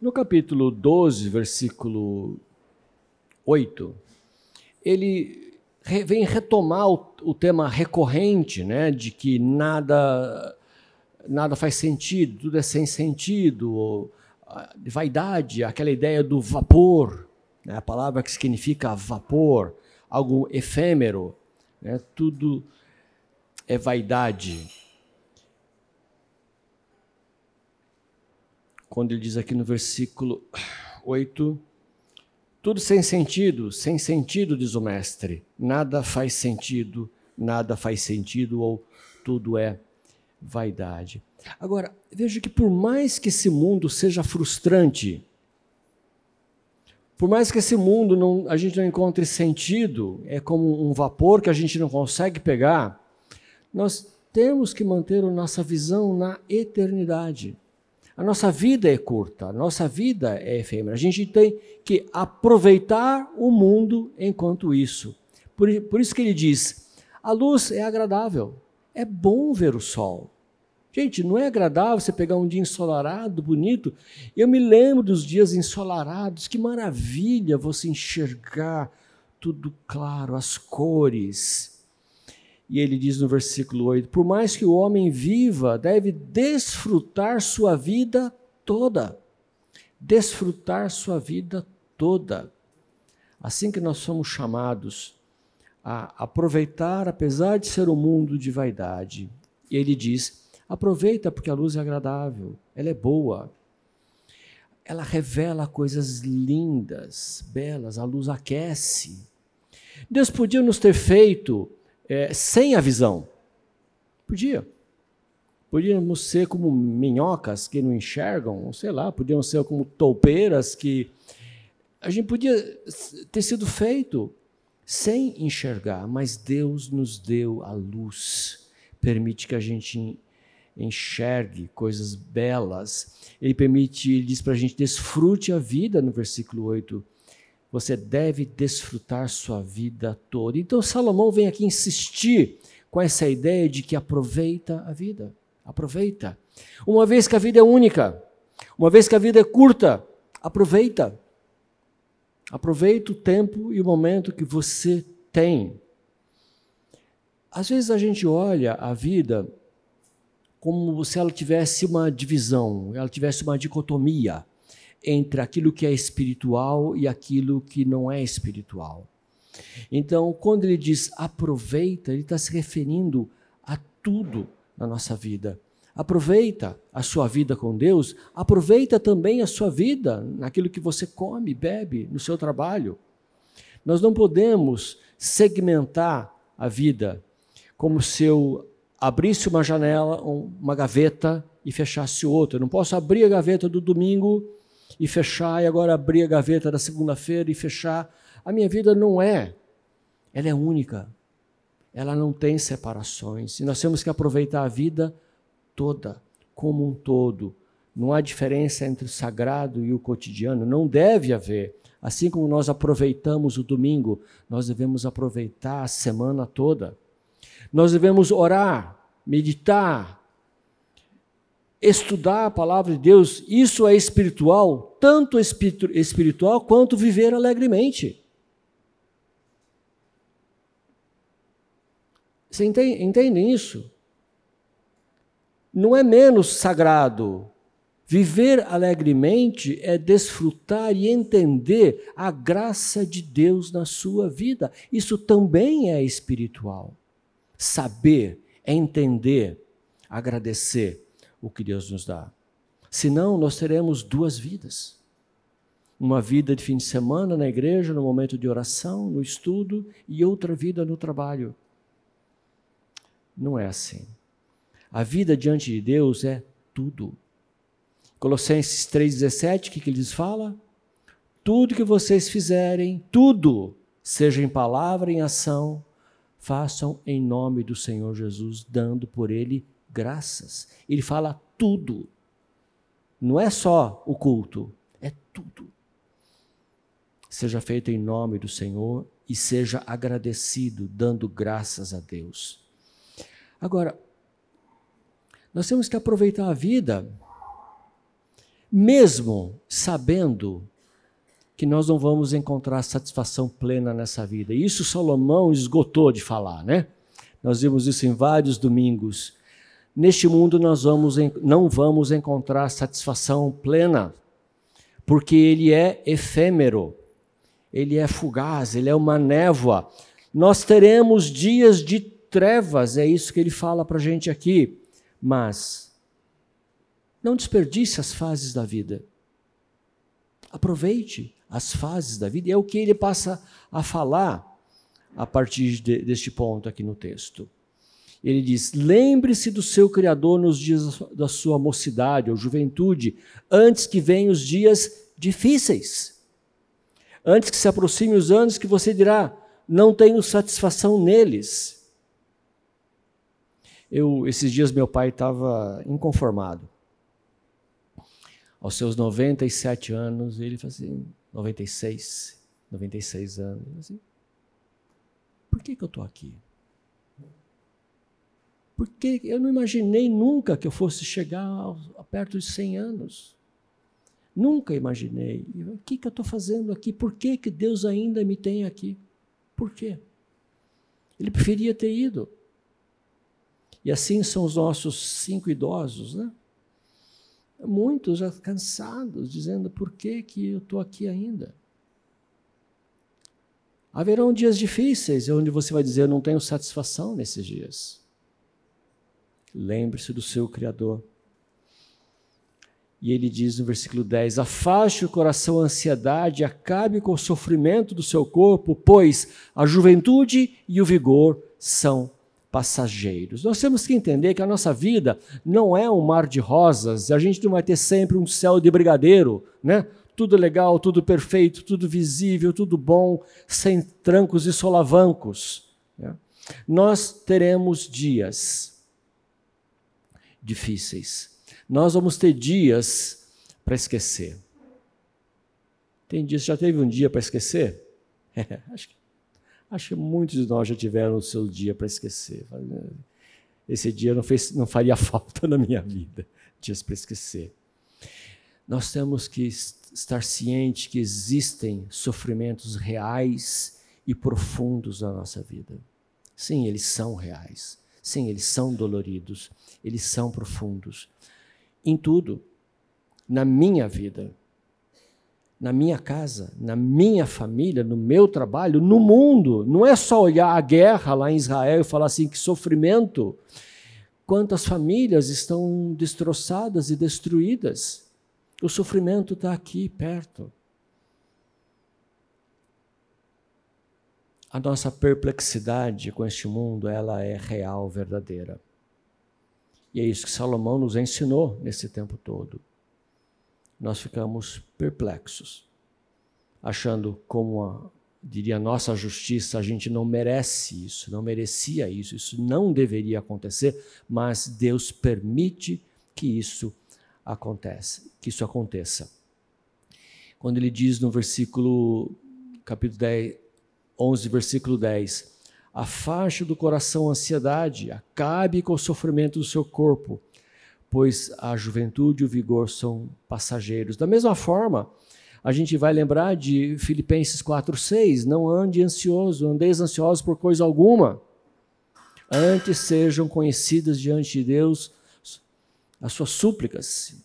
No capítulo 12, versículo 8, ele vem retomar o, o, tema recorrente, né, de que nada nada faz sentido, tudo é sem sentido, vaidade, aquela ideia do vapor, né, a palavra que significa vapor, algo efêmero, né, tudo é vaidade. Quando ele diz aqui no versículo 8, tudo sem sentido, sem sentido, diz o mestre. Nada faz sentido, nada faz sentido, ou tudo é vaidade. Agora, veja que por mais que esse mundo seja frustrante, por mais que esse mundo não, a gente não encontre sentido, é como um vapor que a gente não consegue pegar, nós temos que manter a nossa visão na eternidade. A nossa vida é curta, a nossa vida é efêmera. A gente tem que aproveitar o mundo enquanto isso. Por, por isso que ele diz: a luz é agradável, é bom ver o sol. Gente, não é agradável você pegar um dia ensolarado, bonito? Eu me lembro dos dias ensolarados, que maravilha você enxergar tudo claro, as cores. E ele diz no versículo 8: Por mais que o homem viva, deve desfrutar sua vida toda. desfrutar sua vida toda. Assim que nós somos chamados a aproveitar, apesar de ser um mundo de vaidade. E ele diz: aproveita porque a luz é agradável, ela é boa. Ela revela coisas lindas, belas, a luz aquece. Deus podia nos ter feito é, sem a visão. Podia. Podíamos ser como minhocas que não enxergam, sei lá, podíamos ser como toupeiras que. A gente podia ter sido feito sem enxergar, mas Deus nos deu a luz, permite que a gente enxergue coisas belas. Ele permite, ele diz para a gente, desfrute a vida, no versículo 8. Você deve desfrutar sua vida toda. Então Salomão vem aqui insistir com essa ideia de que aproveita a vida. Aproveita. Uma vez que a vida é única, uma vez que a vida é curta, aproveita. Aproveita o tempo e o momento que você tem. Às vezes a gente olha a vida como se ela tivesse uma divisão, ela tivesse uma dicotomia entre aquilo que é espiritual e aquilo que não é espiritual. Então, quando ele diz aproveita, ele está se referindo a tudo na nossa vida. Aproveita a sua vida com Deus, aproveita também a sua vida naquilo que você come, bebe, no seu trabalho. Nós não podemos segmentar a vida como se eu abrisse uma janela, uma gaveta e fechasse outra. Eu não posso abrir a gaveta do domingo e fechar, e agora abrir a gaveta da segunda-feira e fechar. A minha vida não é. Ela é única. Ela não tem separações. E nós temos que aproveitar a vida toda, como um todo. Não há diferença entre o sagrado e o cotidiano, não deve haver. Assim como nós aproveitamos o domingo, nós devemos aproveitar a semana toda. Nós devemos orar, meditar, estudar a palavra de Deus. Isso é espiritual, tanto espiritual quanto viver alegremente. Você entende, entende isso? não é menos sagrado. Viver alegremente é desfrutar e entender a graça de Deus na sua vida. Isso também é espiritual. Saber é entender, agradecer o que Deus nos dá. Senão, nós teremos duas vidas. Uma vida de fim de semana na igreja, no momento de oração, no estudo, e outra vida no trabalho. Não é assim. A vida diante de Deus é tudo. Colossenses 3,17, o que, que ele fala? Tudo que vocês fizerem, tudo, seja em palavra, em ação, façam em nome do Senhor Jesus, dando por ele graças. Ele fala tudo. Não é só o culto, é tudo. Seja feito em nome do Senhor e seja agradecido, dando graças a Deus. Agora, nós temos que aproveitar a vida, mesmo sabendo que nós não vamos encontrar satisfação plena nessa vida. Isso Salomão esgotou de falar, né? Nós vimos isso em vários domingos. Neste mundo nós vamos, não vamos encontrar satisfação plena, porque ele é efêmero, ele é fugaz, ele é uma névoa. Nós teremos dias de trevas, é isso que ele fala para a gente aqui. Mas não desperdice as fases da vida. Aproveite as fases da vida. E é o que ele passa a falar a partir de, deste ponto aqui no texto. Ele diz: lembre-se do seu Criador nos dias da sua mocidade ou juventude, antes que venham os dias difíceis. Antes que se aproxime os anos que você dirá: não tenho satisfação neles. Eu, esses dias meu pai estava inconformado. Aos seus 97 anos, ele falou assim, 96, 96 anos, por que, que eu estou aqui? Porque eu não imaginei nunca que eu fosse chegar a perto de 100 anos. Nunca imaginei. O que, que eu estou fazendo aqui? Por que, que Deus ainda me tem aqui? Por quê? Ele preferia ter ido. E assim são os nossos cinco idosos, né? Muitos já cansados, dizendo: por que, que eu estou aqui ainda? Haverão dias difíceis onde você vai dizer: eu não tenho satisfação nesses dias. Lembre-se do seu Criador. E ele diz no versículo 10: Afaste o coração a ansiedade, acabe com o sofrimento do seu corpo, pois a juventude e o vigor são passageiros. Nós temos que entender que a nossa vida não é um mar de rosas, a gente não vai ter sempre um céu de brigadeiro, né? Tudo legal, tudo perfeito, tudo visível, tudo bom, sem trancos e solavancos. Né? Nós teremos dias difíceis nós vamos ter dias para esquecer. Tem dias, já teve um dia para esquecer? É, acho, que, acho que muitos de nós já tiveram o seu dia para esquecer. Esse dia não, fez, não faria falta na minha vida, dias para esquecer. Nós temos que estar cientes que existem sofrimentos reais e profundos na nossa vida. Sim, eles são reais. Sim, eles são doloridos. Eles são profundos em tudo, na minha vida, na minha casa, na minha família, no meu trabalho, no mundo. Não é só olhar a guerra lá em Israel e falar assim: que sofrimento. Quantas famílias estão destroçadas e destruídas. O sofrimento está aqui perto. A nossa perplexidade com este mundo, ela é real, verdadeira. E é isso que Salomão nos ensinou nesse tempo todo. Nós ficamos perplexos, achando como a, diria nossa justiça, a gente não merece isso, não merecia isso, isso não deveria acontecer, mas Deus permite que isso acontece, que isso aconteça. Quando ele diz no versículo capítulo 10, 11, versículo 10, Afaste do coração a ansiedade, acabe com o sofrimento do seu corpo, pois a juventude e o vigor são passageiros. Da mesma forma, a gente vai lembrar de Filipenses 4:6, não ande ansioso, andeis ansiosos por coisa alguma. Antes sejam conhecidas diante de Deus as suas súplicas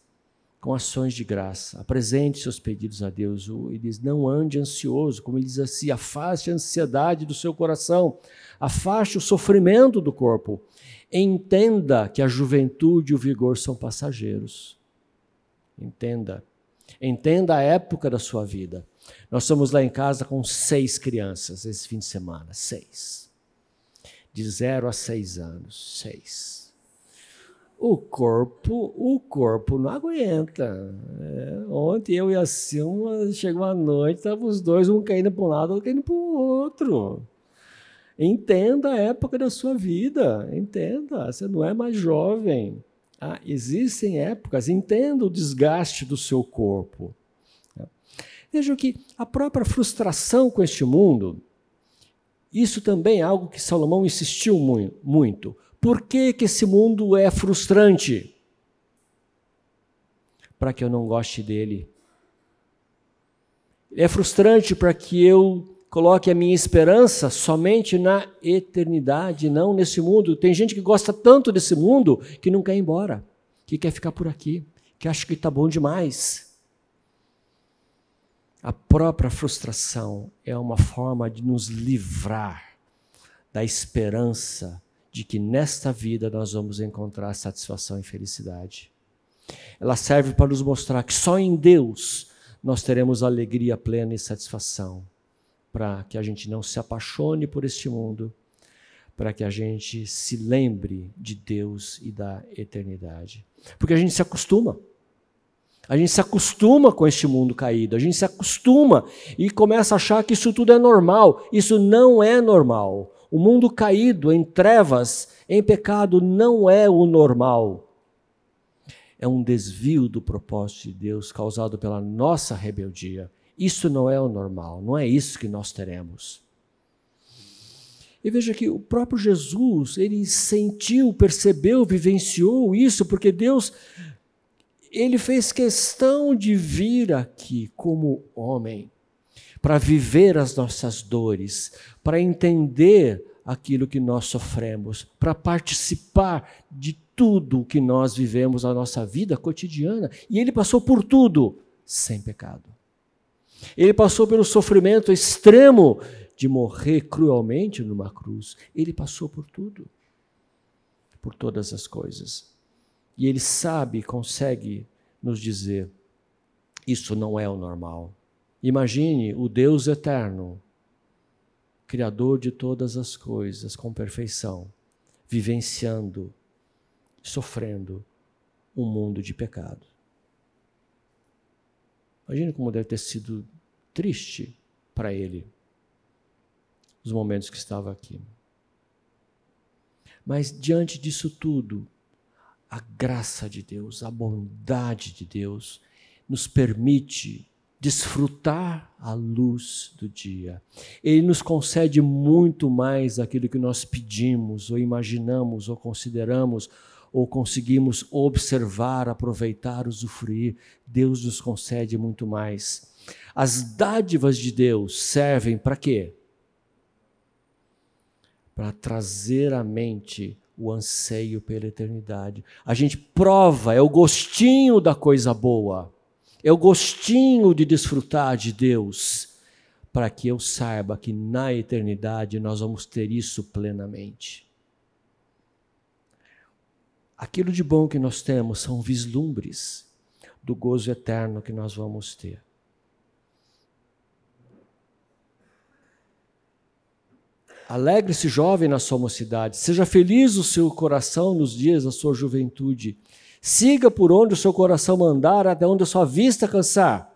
com ações de graça. Apresente seus pedidos a Deus. Ele diz: não ande ansioso, como ele diz assim, afaste a ansiedade do seu coração, afaste o sofrimento do corpo. Entenda que a juventude e o vigor são passageiros. Entenda. Entenda a época da sua vida. Nós estamos lá em casa com seis crianças esse fim de semana. Seis. De zero a seis anos. Seis o corpo, o corpo não aguenta. É, ontem eu e a Silma chegou à noite, estavam os dois, um caindo para um lado, outro caindo para o outro. Entenda a época da sua vida, entenda, você não é mais jovem. Ah, existem épocas, entenda o desgaste do seu corpo. Veja que a própria frustração com este mundo, isso também é algo que Salomão insistiu muito. Por que, que esse mundo é frustrante? Para que eu não goste dele. É frustrante para que eu coloque a minha esperança somente na eternidade, não nesse mundo. Tem gente que gosta tanto desse mundo que não quer ir embora, que quer ficar por aqui, que acha que está bom demais. A própria frustração é uma forma de nos livrar da esperança de que nesta vida nós vamos encontrar satisfação e felicidade. Ela serve para nos mostrar que só em Deus nós teremos alegria plena e satisfação, para que a gente não se apaixone por este mundo, para que a gente se lembre de Deus e da eternidade. Porque a gente se acostuma. A gente se acostuma com este mundo caído, a gente se acostuma e começa a achar que isso tudo é normal. Isso não é normal. O mundo caído em trevas, em pecado, não é o normal. É um desvio do propósito de Deus causado pela nossa rebeldia. Isso não é o normal, não é isso que nós teremos. E veja que o próprio Jesus, ele sentiu, percebeu, vivenciou isso, porque Deus, ele fez questão de vir aqui como homem para viver as nossas dores, para entender aquilo que nós sofremos, para participar de tudo que nós vivemos na nossa vida cotidiana. E ele passou por tudo sem pecado. Ele passou pelo sofrimento extremo de morrer cruelmente numa cruz. Ele passou por tudo, por todas as coisas. E ele sabe, consegue nos dizer: isso não é o normal. Imagine o Deus eterno, Criador de todas as coisas, com perfeição, vivenciando, sofrendo um mundo de pecado. Imagine como deve ter sido triste para ele os momentos que estava aqui. Mas diante disso tudo, a graça de Deus, a bondade de Deus, nos permite desfrutar a luz do dia. Ele nos concede muito mais aquilo que nós pedimos, ou imaginamos, ou consideramos, ou conseguimos observar, aproveitar, usufruir. Deus nos concede muito mais. As dádivas de Deus servem para quê? Para trazer à mente o anseio pela eternidade. A gente prova, é o gostinho da coisa boa, é o gostinho de desfrutar de Deus, para que eu saiba que na eternidade nós vamos ter isso plenamente. Aquilo de bom que nós temos são vislumbres do gozo eterno que nós vamos ter. Alegre-se, jovem, na sua mocidade. Seja feliz o seu coração nos dias da sua juventude. Siga por onde o seu coração mandar, até onde a sua vista cansar,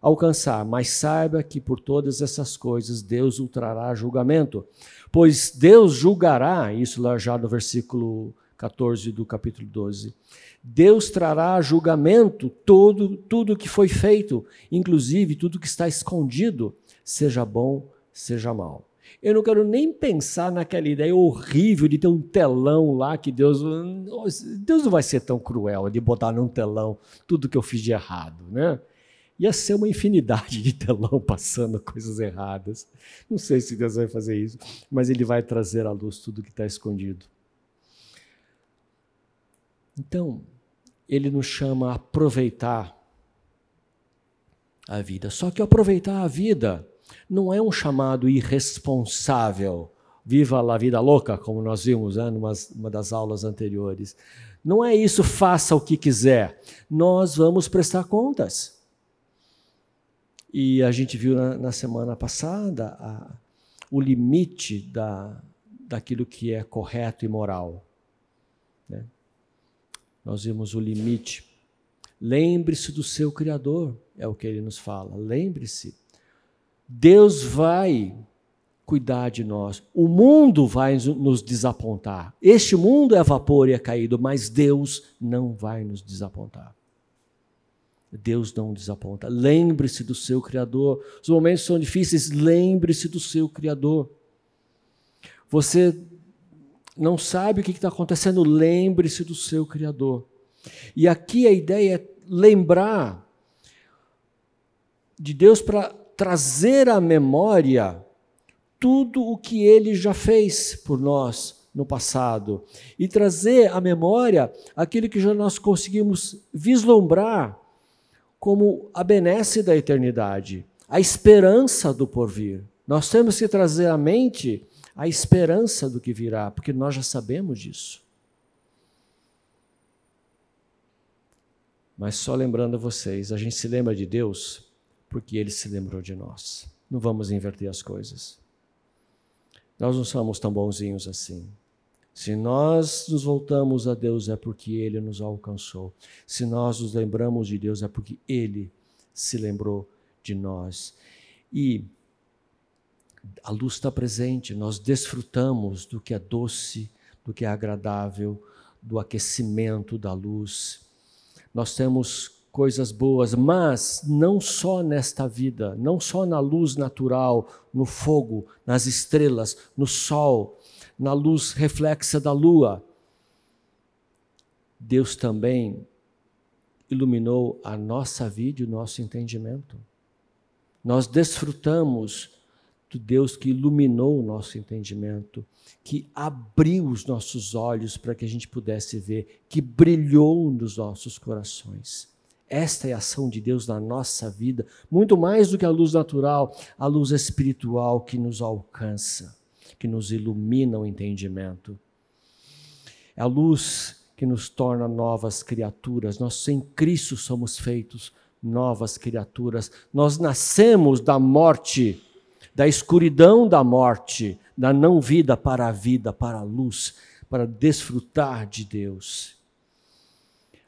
alcançar. Mas saiba que por todas essas coisas Deus ultrará julgamento. Pois Deus julgará, isso lá já no versículo 14 do capítulo 12. Deus trará julgamento todo tudo que foi feito, inclusive tudo que está escondido, seja bom, seja mal. Eu não quero nem pensar naquela ideia horrível de ter um telão lá que Deus. Deus não vai ser tão cruel de botar num telão tudo que eu fiz de errado, né? Ia ser uma infinidade de telão passando coisas erradas. Não sei se Deus vai fazer isso, mas Ele vai trazer à luz tudo que está escondido. Então, Ele nos chama a aproveitar a vida. Só que aproveitar a vida não é um chamado irresponsável. Viva a vida louca, como nós vimos né, numa uma das aulas anteriores. Não é isso, faça o que quiser. Nós vamos prestar contas. E a gente viu na, na semana passada a, o limite da, daquilo que é correto e moral. Nós vimos o limite. Lembre-se do seu Criador, é o que ele nos fala. Lembre-se. Deus vai cuidar de nós. O mundo vai nos desapontar. Este mundo é vapor e é caído, mas Deus não vai nos desapontar. Deus não desaponta. Lembre-se do seu Criador. Os momentos são difíceis, lembre-se do seu Criador. Você não sabe o que está acontecendo, lembre-se do seu Criador. E aqui a ideia é lembrar de Deus para trazer à memória tudo o que ele já fez por nós no passado e trazer à memória aquilo que já nós conseguimos vislumbrar como a benesse da eternidade, a esperança do porvir. Nós temos que trazer à mente a esperança do que virá, porque nós já sabemos disso. Mas só lembrando a vocês, a gente se lembra de Deus porque ele se lembrou de nós. Não vamos inverter as coisas. Nós não somos tão bonzinhos assim. Se nós nos voltamos a Deus é porque Ele nos alcançou. Se nós nos lembramos de Deus é porque Ele se lembrou de nós. E a luz está presente, nós desfrutamos do que é doce, do que é agradável, do aquecimento da luz. Nós temos coisas boas, mas não só nesta vida, não só na luz natural, no fogo, nas estrelas, no sol, na luz reflexa da lua. Deus também iluminou a nossa vida e o nosso entendimento. Nós desfrutamos do Deus que iluminou o nosso entendimento, que abriu os nossos olhos para que a gente pudesse ver, que brilhou nos nossos corações. Esta é a ação de Deus na nossa vida, muito mais do que a luz natural, a luz espiritual que nos alcança, que nos ilumina o entendimento. É a luz que nos torna novas criaturas. Nós em Cristo somos feitos novas criaturas. Nós nascemos da morte, da escuridão da morte, da não vida para a vida, para a luz, para desfrutar de Deus.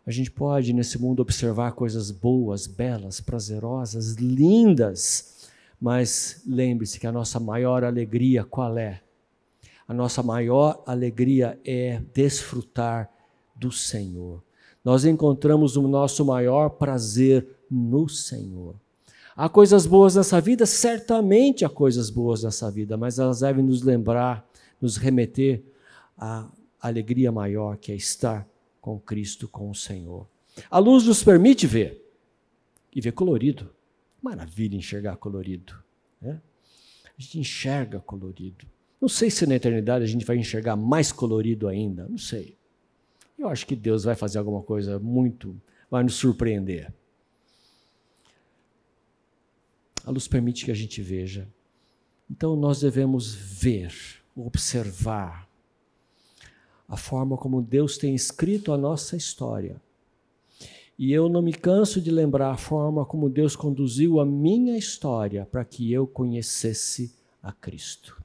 A gente pode nesse mundo observar coisas boas, belas, prazerosas, lindas, mas lembre-se que a nossa maior alegria qual é? A nossa maior alegria é desfrutar do Senhor. Nós encontramos o nosso maior prazer no Senhor. Há coisas boas nessa vida? Certamente há coisas boas nessa vida, mas elas devem nos lembrar, nos remeter à alegria maior que é estar com Cristo, com o Senhor. A luz nos permite ver e ver colorido. Maravilha enxergar colorido. Né? A gente enxerga colorido. Não sei se na eternidade a gente vai enxergar mais colorido ainda, não sei. Eu acho que Deus vai fazer alguma coisa muito, vai nos surpreender. A luz permite que a gente veja. Então nós devemos ver, observar, a forma como Deus tem escrito a nossa história. E eu não me canso de lembrar a forma como Deus conduziu a minha história para que eu conhecesse a Cristo.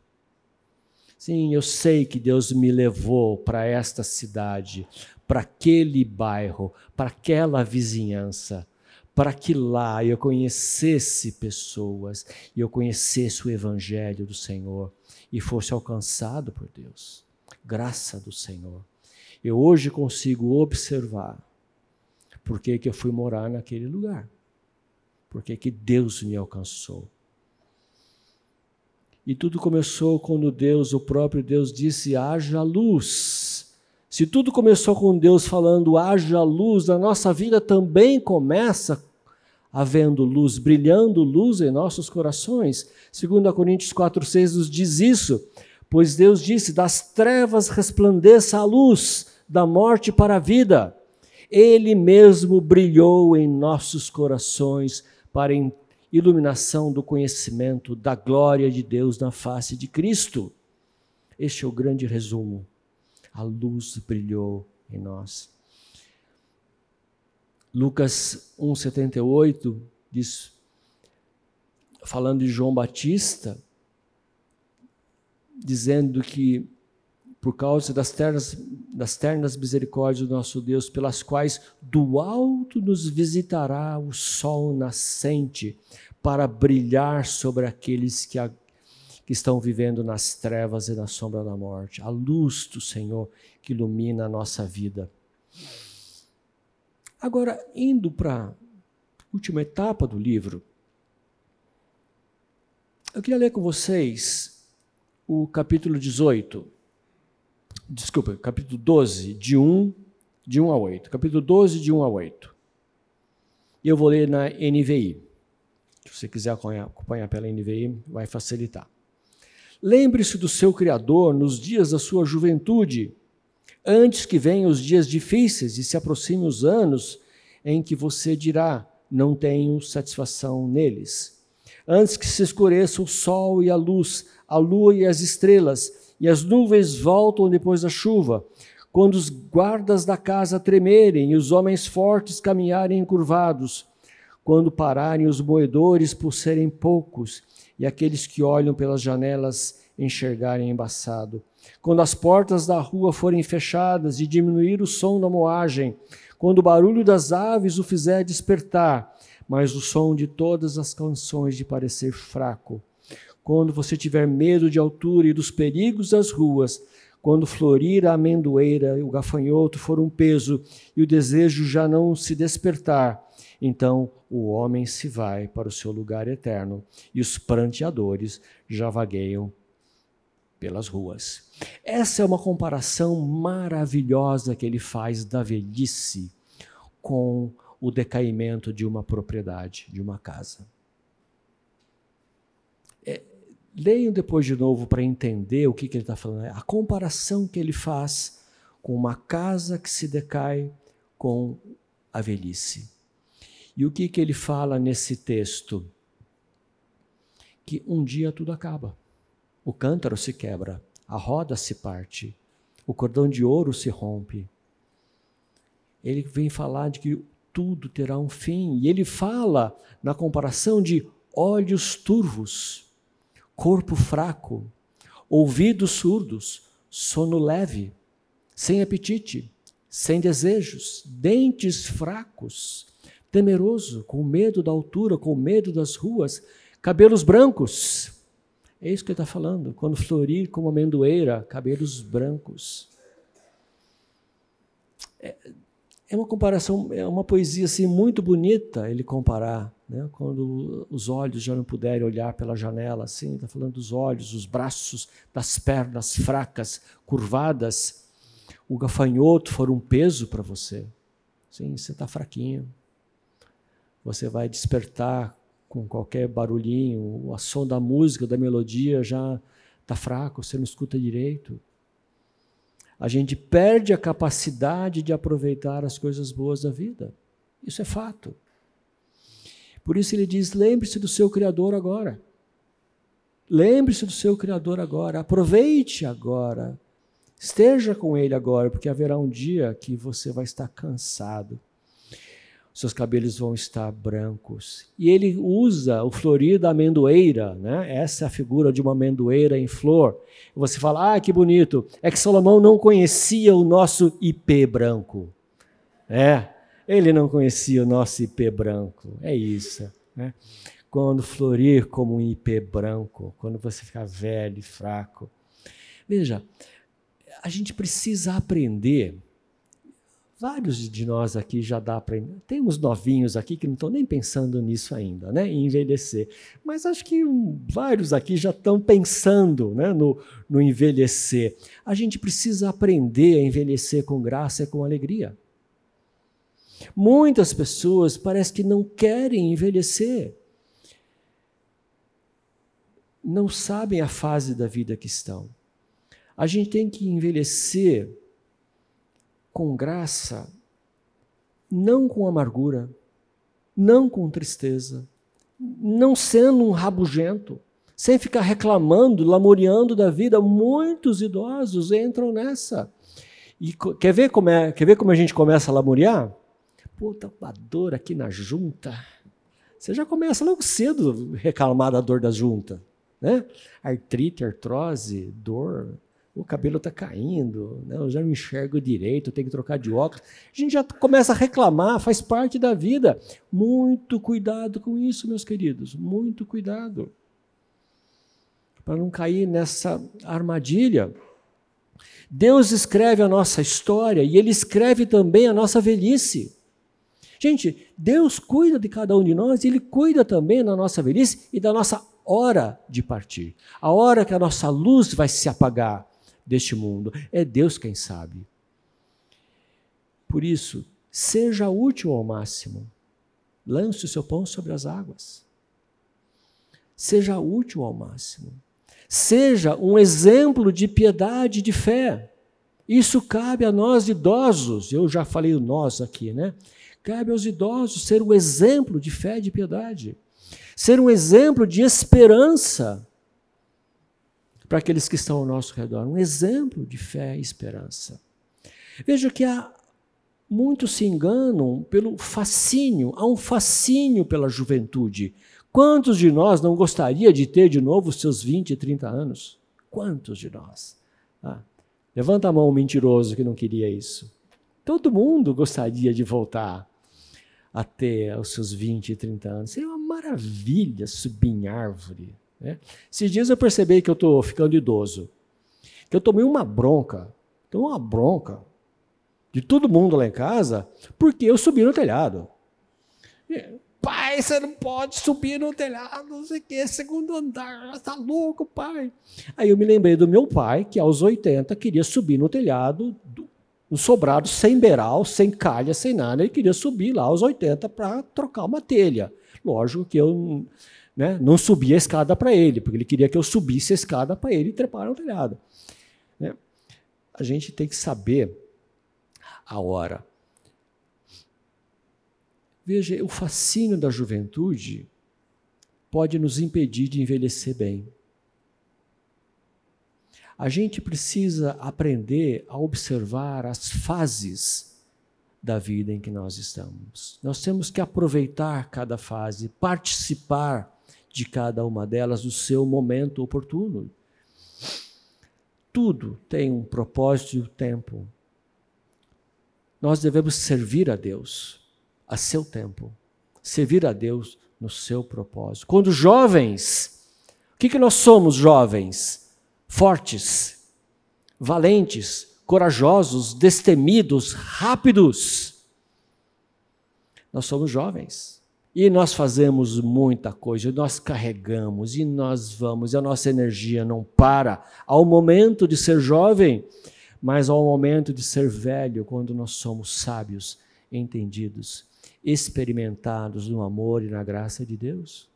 Sim, eu sei que Deus me levou para esta cidade, para aquele bairro, para aquela vizinhança, para que lá eu conhecesse pessoas e eu conhecesse o Evangelho do Senhor e fosse alcançado por Deus graça do Senhor. Eu hoje consigo observar por que, que eu fui morar naquele lugar. Por que, que Deus me alcançou. E tudo começou quando Deus, o próprio Deus, disse: haja luz. Se tudo começou com Deus falando haja luz, na nossa vida também começa havendo luz, brilhando luz em nossos corações. 2 Coríntios 4,6 nos diz isso. Pois Deus disse: das trevas resplandeça a luz, da morte para a vida. Ele mesmo brilhou em nossos corações para a iluminação do conhecimento da glória de Deus na face de Cristo. Este é o grande resumo. A luz brilhou em nós. Lucas 1,78 diz, falando de João Batista, dizendo que por causa das ternas, das ternas misericórdias do nosso Deus, pelas quais do alto nos visitará o sol nascente, para brilhar sobre aqueles que, a, que estão vivendo nas trevas e na sombra da morte. A luz do Senhor que ilumina a nossa vida. Agora, indo para a última etapa do livro, eu queria ler com vocês o capítulo 18. Desculpa, capítulo 12, de 1, de 1 a 8. Capítulo 12, de 1 a 8. E eu vou ler na NVI. Se você quiser acompanhar pela NVI, vai facilitar. Lembre-se do seu Criador nos dias da sua juventude, antes que venham os dias difíceis e se aproximem os anos em que você dirá: Não tenho satisfação neles. Antes que se escureça o sol e a luz, a lua e as estrelas, e as nuvens voltam depois da chuva, quando os guardas da casa tremerem e os homens fortes caminharem encurvados, quando pararem os moedores por serem poucos e aqueles que olham pelas janelas enxergarem embaçado, quando as portas da rua forem fechadas e diminuir o som da moagem, quando o barulho das aves o fizer despertar, mas o som de todas as canções de parecer fraco, quando você tiver medo de altura e dos perigos das ruas, quando florir a amendoeira e o gafanhoto for um peso e o desejo já não se despertar, então o homem se vai para o seu lugar eterno e os pranteadores já vagueiam pelas ruas. Essa é uma comparação maravilhosa que ele faz da velhice com o decaimento de uma propriedade, de uma casa. É, Leiam depois de novo para entender o que, que ele está falando. A comparação que ele faz com uma casa que se decai com a velhice. E o que, que ele fala nesse texto? Que um dia tudo acaba. O cântaro se quebra, a roda se parte, o cordão de ouro se rompe. Ele vem falar de que tudo terá um fim. E ele fala na comparação de olhos turvos, corpo fraco, ouvidos surdos, sono leve, sem apetite, sem desejos, dentes fracos, temeroso, com medo da altura, com medo das ruas, cabelos brancos. É isso que ele está falando. Quando florir como amendoeira, cabelos brancos. É, é uma comparação, é uma poesia assim muito bonita ele comparar, né? Quando os olhos já não puderem olhar pela janela, assim, está falando dos olhos, os braços, das pernas fracas, curvadas. O gafanhoto for um peso para você. Sim, você está fraquinho. Você vai despertar com qualquer barulhinho, o som da música, da melodia já está fraco, você não escuta direito a gente perde a capacidade de aproveitar as coisas boas da vida. Isso é fato. Por isso ele diz: lembre-se do seu Criador agora. Lembre-se do seu Criador agora. Aproveite agora. Esteja com Ele agora, porque haverá um dia que você vai estar cansado seus cabelos vão estar brancos. E ele usa o florir da amendoeira, né? essa é a figura de uma amendoeira em flor. Você fala, ah, que bonito, é que Salomão não conhecia o nosso IP branco. É, ele não conhecia o nosso IP branco, é isso. Né? Quando florir como um IP branco, quando você ficar velho e fraco. Veja, a gente precisa aprender Vários de nós aqui já dá para. Tem uns novinhos aqui que não estão nem pensando nisso ainda, né? Em envelhecer. Mas acho que um, vários aqui já estão pensando né? no, no envelhecer. A gente precisa aprender a envelhecer com graça e com alegria. Muitas pessoas parece que não querem envelhecer. Não sabem a fase da vida que estão. A gente tem que envelhecer com graça, não com amargura, não com tristeza, não sendo um rabugento, sem ficar reclamando, lamuriando da vida. Muitos idosos entram nessa. E quer ver como, é, quer ver como a gente começa a lamuriar? Puta, uma dor aqui na junta. Você já começa logo cedo a reclamar da dor da junta. Né? Artrite, artrose, dor, o cabelo está caindo, né? eu já não enxergo direito, tenho que trocar de óculos. A gente já começa a reclamar, faz parte da vida. Muito cuidado com isso, meus queridos, muito cuidado. Para não cair nessa armadilha. Deus escreve a nossa história e Ele escreve também a nossa velhice. Gente, Deus cuida de cada um de nós e Ele cuida também da nossa velhice e da nossa hora de partir. A hora que a nossa luz vai se apagar deste mundo. É Deus quem sabe. Por isso, seja útil ao máximo. Lance o seu pão sobre as águas. Seja útil ao máximo. Seja um exemplo de piedade e de fé. Isso cabe a nós idosos. Eu já falei o nós aqui, né? Cabe aos idosos ser um exemplo de fé e de piedade. Ser um exemplo de esperança para aqueles que estão ao nosso redor. Um exemplo de fé e esperança. Veja que há muitos se enganam pelo fascínio, há um fascínio pela juventude. Quantos de nós não gostaria de ter de novo os seus 20, 30 anos? Quantos de nós? Ah, levanta a mão o mentiroso que não queria isso. Todo mundo gostaria de voltar a ter os seus 20, 30 anos. Seria uma maravilha subir em árvore, né? Esses dias eu percebi que eu estou ficando idoso. Que eu tomei uma bronca, tomei uma bronca de todo mundo lá em casa, porque eu subi no telhado. Pai, você não pode subir no telhado, não sei o que, segundo andar, está louco, pai. Aí eu me lembrei do meu pai, que aos 80 queria subir no telhado, no sobrado, sem beiral, sem calha, sem nada, ele queria subir lá aos 80 para trocar uma telha. Lógico que eu né, não subia a escada para ele, porque ele queria que eu subisse a escada para ele e trepar no telhado. Né? A gente tem que saber a hora. Veja, o fascínio da juventude pode nos impedir de envelhecer bem. A gente precisa aprender a observar as fases da vida em que nós estamos. Nós temos que aproveitar cada fase, participar de cada uma delas no seu momento oportuno. Tudo tem um propósito e um tempo. Nós devemos servir a Deus a seu tempo, servir a Deus no seu propósito. Quando jovens, o que, que nós somos jovens? Fortes, valentes, corajosos, destemidos, rápidos. Nós somos jovens. E nós fazemos muita coisa, nós carregamos e nós vamos, e a nossa energia não para ao momento de ser jovem, mas ao momento de ser velho, quando nós somos sábios, entendidos experimentados no amor e na graça de Deus.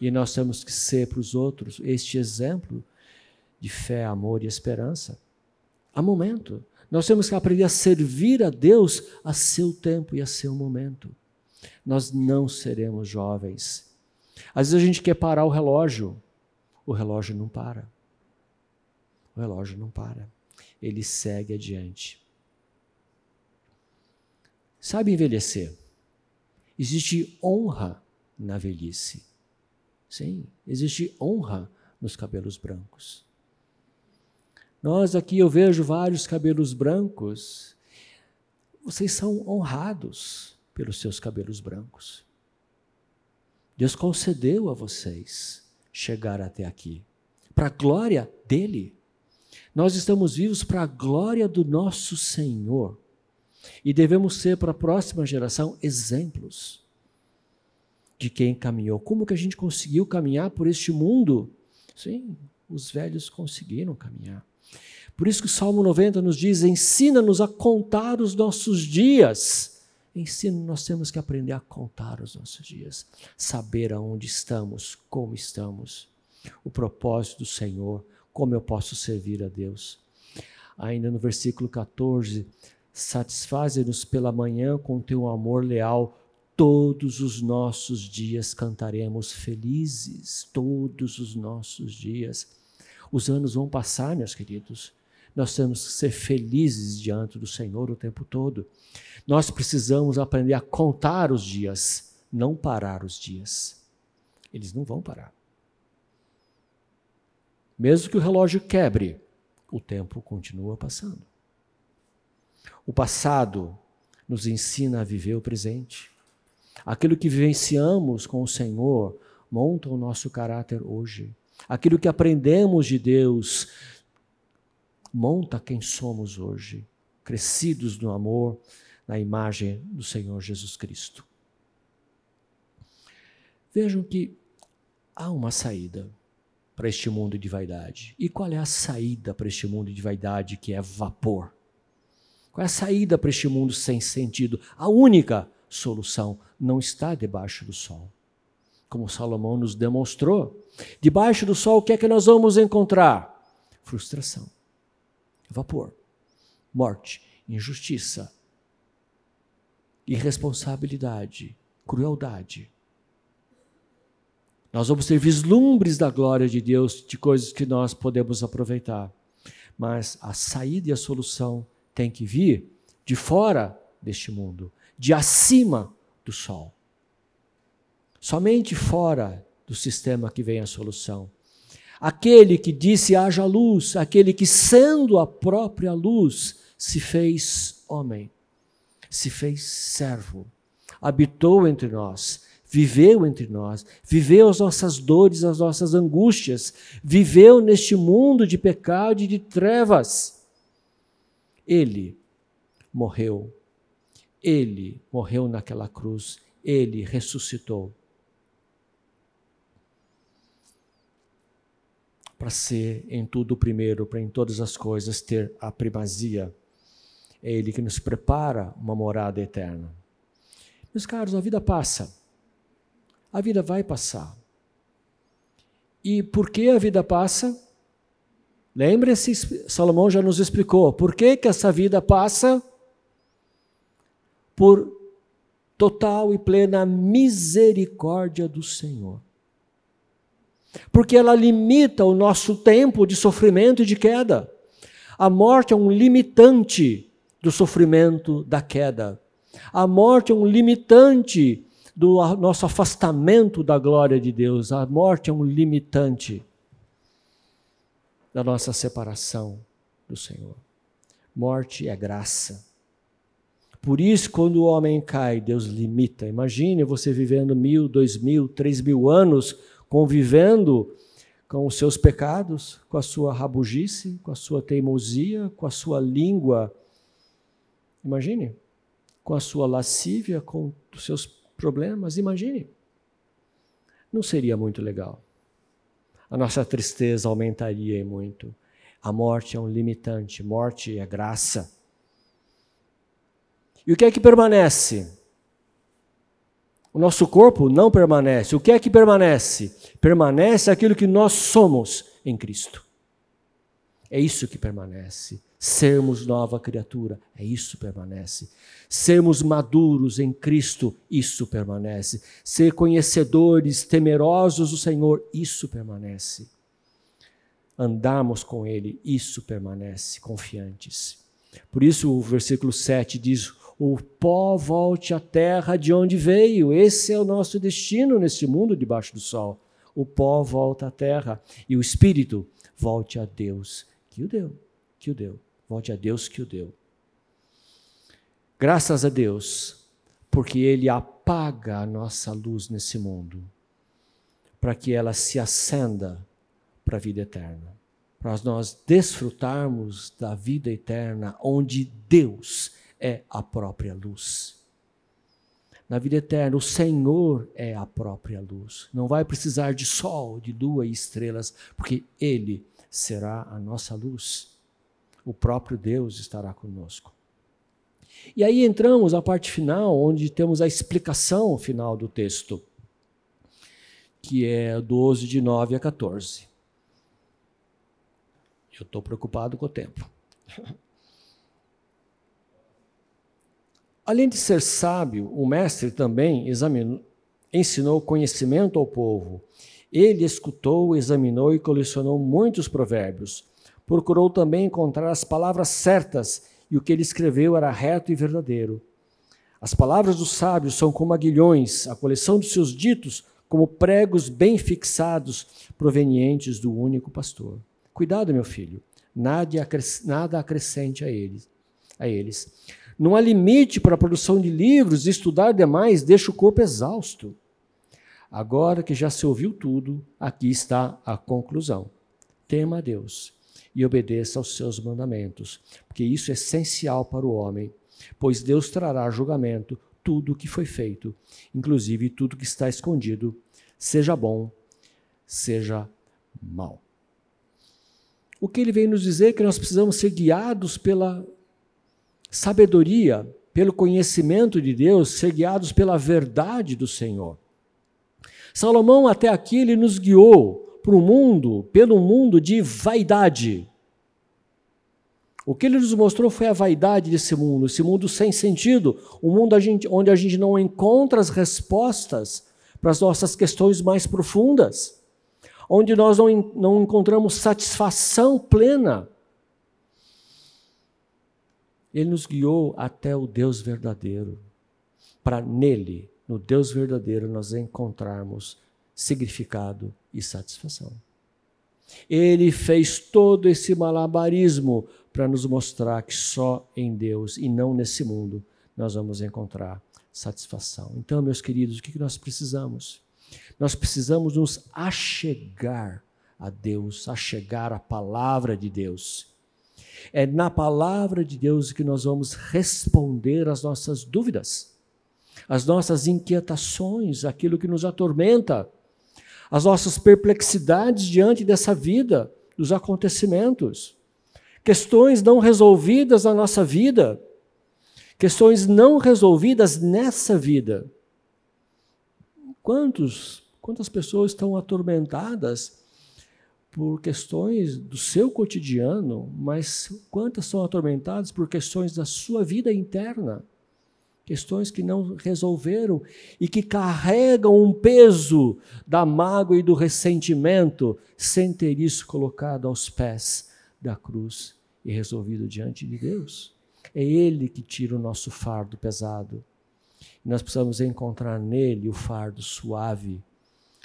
E nós temos que ser para os outros este exemplo de fé, amor e esperança. Há momento. Nós temos que aprender a servir a Deus a seu tempo e a seu momento. Nós não seremos jovens. Às vezes a gente quer parar o relógio. O relógio não para. O relógio não para. Ele segue adiante. Sabe envelhecer? Existe honra na velhice. Sim, existe honra nos cabelos brancos. Nós aqui eu vejo vários cabelos brancos. Vocês são honrados pelos seus cabelos brancos. Deus concedeu a vocês chegar até aqui, para a glória dele. Nós estamos vivos para a glória do nosso Senhor. E devemos ser para a próxima geração exemplos de quem caminhou. Como que a gente conseguiu caminhar por este mundo? Sim, os velhos conseguiram caminhar. Por isso que o Salmo 90 nos diz: ensina-nos a contar os nossos dias. Ensino, nós temos que aprender a contar os nossos dias, saber aonde estamos, como estamos, o propósito do Senhor, como eu posso servir a Deus. Ainda no versículo 14, Satisfaze-nos pela manhã com teu amor leal. Todos os nossos dias cantaremos felizes, todos os nossos dias. Os anos vão passar, meus queridos. Nós temos que ser felizes diante do Senhor o tempo todo. Nós precisamos aprender a contar os dias, não parar os dias. Eles não vão parar. Mesmo que o relógio quebre, o tempo continua passando. O passado nos ensina a viver o presente. Aquilo que vivenciamos com o Senhor monta o nosso caráter hoje. Aquilo que aprendemos de Deus monta quem somos hoje, crescidos no amor, na imagem do Senhor Jesus Cristo. Vejam que há uma saída para este mundo de vaidade. E qual é a saída para este mundo de vaidade que é vapor? Qual é a saída para este mundo sem sentido? A única solução não está debaixo do sol. Como Salomão nos demonstrou. Debaixo do sol, o que é que nós vamos encontrar? Frustração, vapor, morte, injustiça, irresponsabilidade, crueldade. Nós vamos ter vislumbres da glória de Deus, de coisas que nós podemos aproveitar. Mas a saída e a solução tem que vir de fora deste mundo, de acima do sol. Somente fora do sistema que vem a solução. Aquele que disse haja luz, aquele que sendo a própria luz se fez homem, se fez servo, habitou entre nós, viveu entre nós, viveu as nossas dores, as nossas angústias, viveu neste mundo de pecado e de trevas ele morreu. Ele morreu naquela cruz. Ele ressuscitou. Para ser em tudo o primeiro, para em todas as coisas ter a primazia. É Ele que nos prepara uma morada eterna. Meus caros, a vida passa. A vida vai passar. E por que a vida passa? Lembre-se, Salomão já nos explicou. Por que, que essa vida passa? Por total e plena misericórdia do Senhor. Porque ela limita o nosso tempo de sofrimento e de queda. A morte é um limitante do sofrimento da queda. A morte é um limitante do nosso afastamento da glória de Deus. A morte é um limitante da nossa separação do Senhor. Morte é graça. Por isso, quando o homem cai, Deus limita. Imagine você vivendo mil, dois mil, três mil anos convivendo com os seus pecados, com a sua rabugice, com a sua teimosia, com a sua língua. Imagine, com a sua lascívia, com os seus problemas. Imagine. Não seria muito legal a nossa tristeza aumentaria muito. A morte é um limitante, morte é graça. E o que é que permanece? O nosso corpo não permanece. O que é que permanece? Permanece aquilo que nós somos em Cristo. É isso que permanece sermos nova criatura, é isso permanece. Sermos maduros em Cristo, isso permanece. Ser conhecedores, temerosos do Senhor, isso permanece. Andarmos com Ele, isso permanece, confiantes. Por isso o versículo 7 diz: O pó volte à terra de onde veio. Esse é o nosso destino neste mundo debaixo do sol. O pó volta à terra e o espírito volte a Deus que o deu, que o deu. Volte a Deus que o deu. Graças a Deus, porque Ele apaga a nossa luz nesse mundo, para que ela se acenda para a vida eterna, para nós desfrutarmos da vida eterna, onde Deus é a própria luz. Na vida eterna, o Senhor é a própria luz. Não vai precisar de sol, de lua e estrelas, porque Ele será a nossa luz o próprio Deus estará conosco. E aí entramos à parte final, onde temos a explicação final do texto, que é 12 de 9 a 14. Eu estou preocupado com o tempo. Além de ser sábio, o mestre também examinou, ensinou conhecimento ao povo. Ele escutou, examinou e colecionou muitos provérbios procurou também encontrar as palavras certas, e o que ele escreveu era reto e verdadeiro. As palavras dos sábios são como aguilhões, a coleção dos seus ditos como pregos bem fixados, provenientes do único pastor. Cuidado, meu filho, nada, nada acrescente a eles, a eles. Não há limite para a produção de livros, estudar demais deixa o corpo exausto. Agora que já se ouviu tudo, aqui está a conclusão. Tema a Deus e obedeça aos seus mandamentos, porque isso é essencial para o homem, pois Deus trará julgamento tudo o que foi feito, inclusive tudo que está escondido, seja bom, seja mal. O que ele vem nos dizer é que nós precisamos ser guiados pela sabedoria, pelo conhecimento de Deus, ser guiados pela verdade do Senhor. Salomão, até aqui, ele nos guiou para o mundo, pelo mundo de vaidade. O que ele nos mostrou foi a vaidade desse mundo, esse mundo sem sentido, um mundo onde a gente não encontra as respostas para as nossas questões mais profundas, onde nós não, não encontramos satisfação plena. Ele nos guiou até o Deus verdadeiro, para nele, no Deus verdadeiro, nós encontrarmos significado e satisfação. Ele fez todo esse malabarismo para nos mostrar que só em Deus e não nesse mundo nós vamos encontrar satisfação. Então, meus queridos, o que nós precisamos? Nós precisamos nos achegar a Deus, achegar a palavra de Deus. É na palavra de Deus que nós vamos responder às nossas dúvidas, às nossas inquietações, aquilo que nos atormenta as nossas perplexidades diante dessa vida, dos acontecimentos, questões não resolvidas na nossa vida, questões não resolvidas nessa vida. Quantos, quantas pessoas estão atormentadas por questões do seu cotidiano, mas quantas são atormentadas por questões da sua vida interna? Questões que não resolveram e que carregam um peso da mágoa e do ressentimento sem ter isso colocado aos pés da cruz e resolvido diante de Deus. É Ele que tira o nosso fardo pesado. Nós precisamos encontrar nele o fardo suave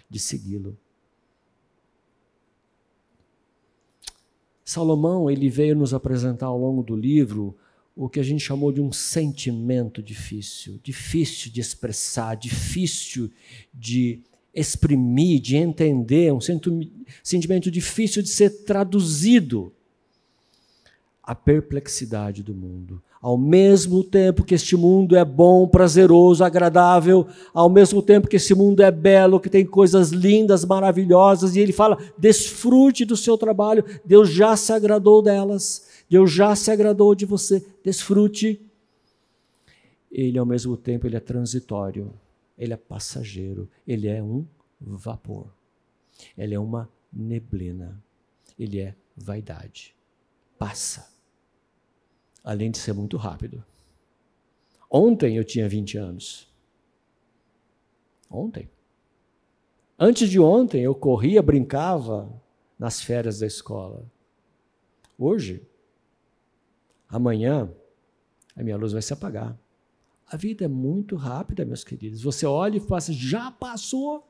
de segui-lo. Salomão, ele veio nos apresentar ao longo do livro o que a gente chamou de um sentimento difícil, difícil de expressar, difícil de exprimir, de entender, um sentimento difícil de ser traduzido a perplexidade do mundo. Ao mesmo tempo que este mundo é bom, prazeroso, agradável, ao mesmo tempo que esse mundo é belo, que tem coisas lindas, maravilhosas, e ele fala: desfrute do seu trabalho, Deus já se agradou delas, Deus já se agradou de você, desfrute. Ele, ao mesmo tempo, ele é transitório, ele é passageiro, ele é um vapor, ele é uma neblina, ele é vaidade. Passa além de ser muito rápido. Ontem eu tinha 20 anos. Ontem. Antes de ontem eu corria, brincava nas férias da escola. Hoje, amanhã, a minha luz vai se apagar. A vida é muito rápida, meus queridos. Você olha e fala assim, já passou.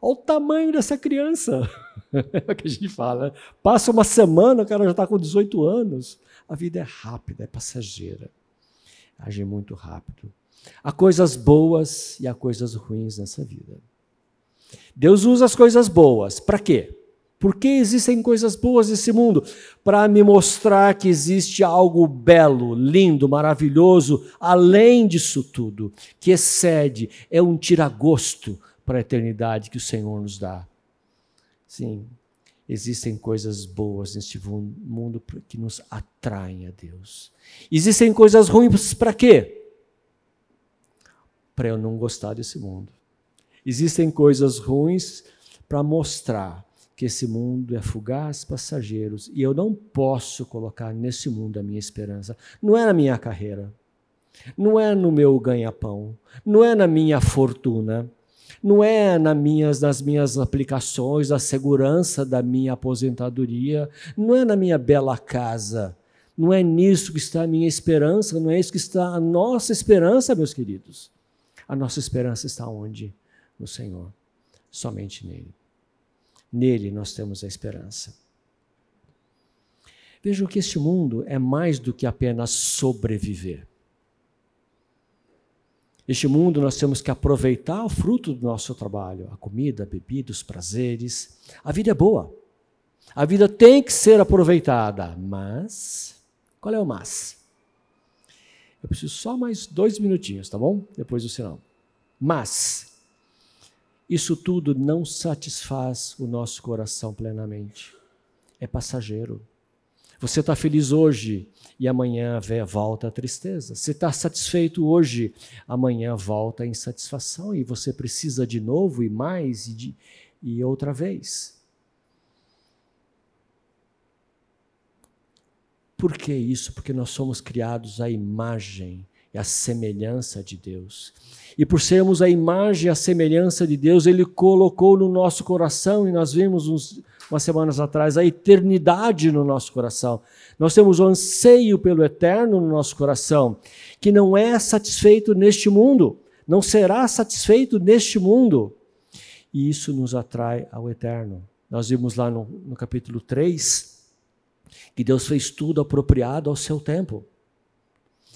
Olha o tamanho dessa criança. é o que a gente fala. Né? Passa uma semana, o cara já está com 18 anos. A vida é rápida, é passageira. Age muito rápido. Há coisas boas e há coisas ruins nessa vida. Deus usa as coisas boas. Para quê? Por que existem coisas boas nesse mundo? Para me mostrar que existe algo belo, lindo, maravilhoso, além disso tudo, que excede, é um tiragosto para a eternidade que o Senhor nos dá. Sim, existem coisas boas neste mundo que nos atraem a Deus. Existem coisas ruins para quê? Para eu não gostar desse mundo. Existem coisas ruins para mostrar que esse mundo é fugaz, passageiros, e eu não posso colocar nesse mundo a minha esperança. Não é na minha carreira, não é no meu ganha-pão, não é na minha fortuna não é nas minhas, nas minhas aplicações, a segurança da minha aposentadoria, não é na minha bela casa. Não é nisso que está a minha esperança, não é isso que está a nossa esperança, meus queridos. A nossa esperança está onde? No Senhor. Somente nele. Nele nós temos a esperança. Vejam que este mundo é mais do que apenas sobreviver. Este mundo nós temos que aproveitar o fruto do nosso trabalho, a comida, a bebida, os prazeres. A vida é boa. A vida tem que ser aproveitada, mas qual é o mas? Eu preciso só mais dois minutinhos, tá bom? Depois do sinal. Mas isso tudo não satisfaz o nosso coração plenamente. É passageiro. Você está feliz hoje e amanhã volta a tristeza. Você está satisfeito hoje, amanhã volta a insatisfação e você precisa de novo e mais e, de, e outra vez. Por que isso? Porque nós somos criados à imagem e à semelhança de Deus. E por sermos a imagem e a semelhança de Deus, Ele colocou no nosso coração, e nós vimos uns, umas semanas atrás, a eternidade no nosso coração. Nós temos o anseio pelo eterno no nosso coração, que não é satisfeito neste mundo, não será satisfeito neste mundo. E isso nos atrai ao eterno. Nós vimos lá no, no capítulo 3 que Deus fez tudo apropriado ao seu tempo.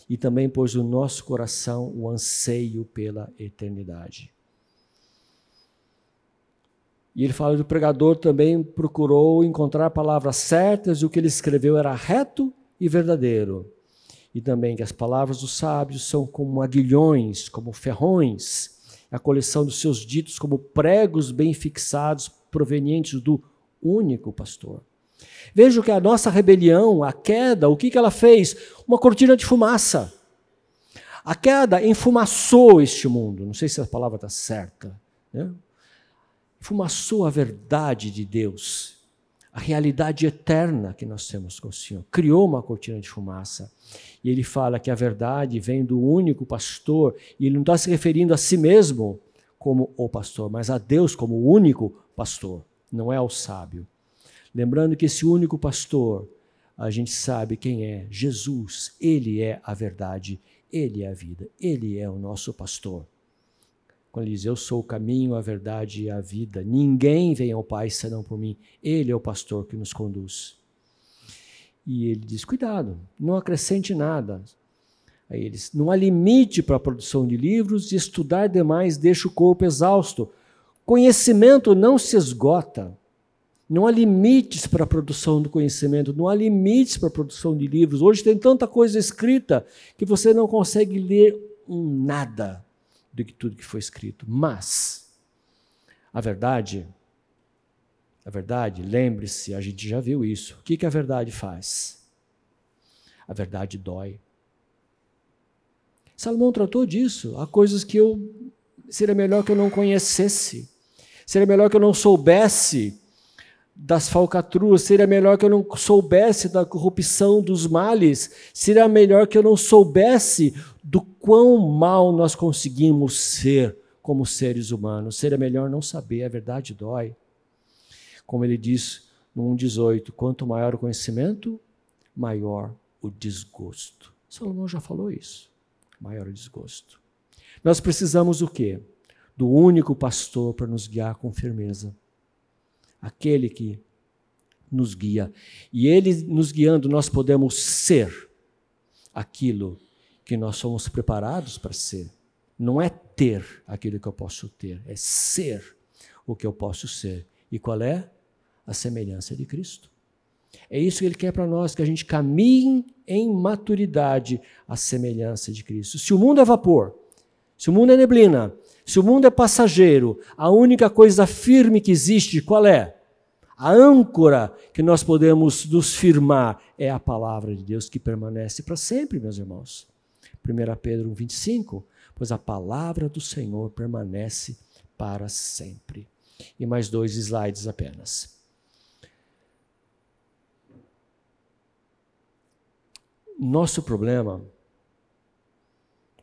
E também pôs no nosso coração o anseio pela eternidade. E ele fala que o pregador também procurou encontrar palavras certas e o que ele escreveu era reto e verdadeiro. E também que as palavras dos sábios são como aguilhões, como ferrões, a coleção dos seus ditos como pregos bem fixados provenientes do único pastor. Veja que a nossa rebelião, a queda, o que, que ela fez? Uma cortina de fumaça. A queda enfumaçou este mundo. Não sei se a palavra está certa. Né? Fumaçou a verdade de Deus a realidade eterna que nós temos com o Senhor. Criou uma cortina de fumaça. E ele fala que a verdade vem do único pastor, e ele não está se referindo a si mesmo como o pastor, mas a Deus como o único pastor, não é ao sábio. Lembrando que esse único pastor, a gente sabe quem é: Jesus. Ele é a verdade, ele é a vida, ele é o nosso pastor. Quando ele diz: Eu sou o caminho, a verdade e a vida, ninguém vem ao Pai senão por mim. Ele é o pastor que nos conduz. E ele diz: Cuidado, não acrescente nada. Aí eles: Não há limite para a produção de livros e estudar demais deixa o corpo exausto. Conhecimento não se esgota. Não há limites para a produção do conhecimento, não há limites para a produção de livros. Hoje tem tanta coisa escrita que você não consegue ler um nada do que tudo que foi escrito. Mas a verdade, a verdade, lembre-se, a gente já viu isso. O que, que a verdade faz? A verdade dói. Salomão tratou disso. Há coisas que eu seria melhor que eu não conhecesse. Seria melhor que eu não soubesse das falcatruas, seria melhor que eu não soubesse da corrupção dos males, seria melhor que eu não soubesse do quão mal nós conseguimos ser como seres humanos. Seria melhor não saber, a verdade dói. Como ele diz no 1,18: quanto maior o conhecimento, maior o desgosto. Salomão já falou isso. Maior o desgosto. Nós precisamos do quê? Do único pastor para nos guiar com firmeza aquele que nos guia. E ele nos guiando, nós podemos ser aquilo que nós somos preparados para ser. Não é ter aquilo que eu posso ter, é ser o que eu posso ser. E qual é? A semelhança de Cristo. É isso que ele quer para nós, que a gente caminhe em maturidade à semelhança de Cristo. Se o mundo é vapor, se o mundo é neblina, se o mundo é passageiro, a única coisa firme que existe, qual é? A âncora que nós podemos nos firmar é a palavra de Deus que permanece para sempre, meus irmãos. 1 Pedro 25, pois a palavra do Senhor permanece para sempre. E mais dois slides apenas. Nosso problema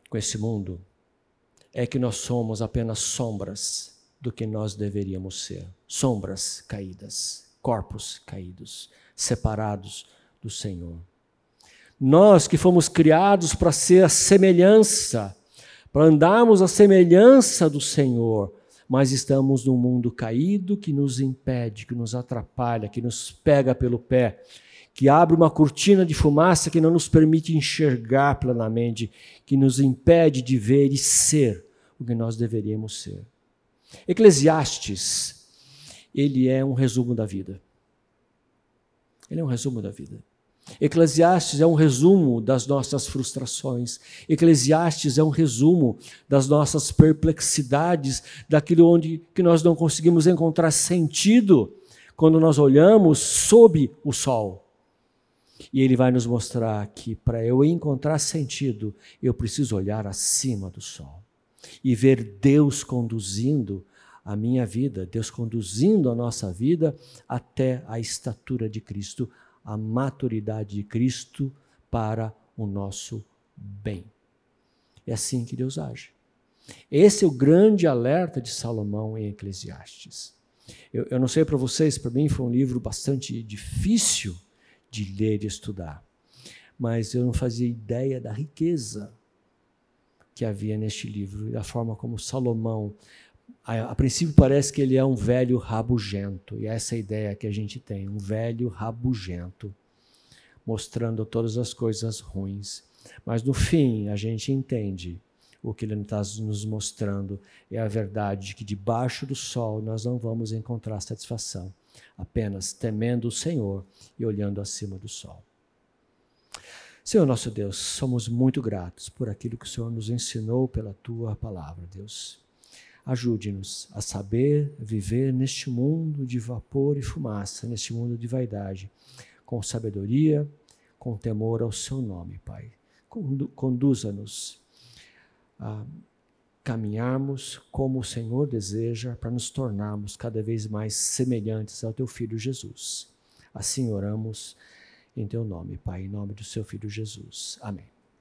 com esse mundo é que nós somos apenas sombras do que nós deveríamos ser. Sombras caídas, corpos caídos, separados do Senhor. Nós que fomos criados para ser a semelhança, para andarmos a semelhança do Senhor, mas estamos num mundo caído que nos impede, que nos atrapalha, que nos pega pelo pé, que abre uma cortina de fumaça que não nos permite enxergar plenamente, que nos impede de ver e ser o que nós deveríamos ser. Eclesiastes, ele é um resumo da vida. Ele é um resumo da vida. Eclesiastes é um resumo das nossas frustrações. Eclesiastes é um resumo das nossas perplexidades, daquilo onde que nós não conseguimos encontrar sentido quando nós olhamos sob o sol. E ele vai nos mostrar que para eu encontrar sentido, eu preciso olhar acima do sol e ver Deus conduzindo a minha vida, Deus conduzindo a nossa vida até a estatura de Cristo, a maturidade de Cristo para o nosso bem. É assim que Deus age. Esse é o grande alerta de Salomão em Eclesiastes. Eu, eu não sei para vocês, para mim foi um livro bastante difícil de ler e estudar. Mas eu não fazia ideia da riqueza que havia neste livro da forma como Salomão. A, a, princípio parece que ele é um velho rabugento, e essa é a ideia que a gente tem: um velho rabugento, mostrando todas as coisas ruins. Mas no fim, a gente entende o que ele está nos mostrando é a verdade de que debaixo do sol nós não vamos encontrar satisfação apenas temendo o Senhor e olhando acima do sol. Senhor nosso Deus, somos muito gratos por aquilo que o Senhor nos ensinou pela tua palavra, Deus. Ajude-nos a saber viver neste mundo de vapor e fumaça, neste mundo de vaidade, com sabedoria, com temor ao seu nome, Pai. Conduza-nos a caminharmos como o Senhor deseja para nos tornarmos cada vez mais semelhantes ao teu filho Jesus. Assim oramos em teu nome, Pai, em nome do seu filho Jesus. Amém.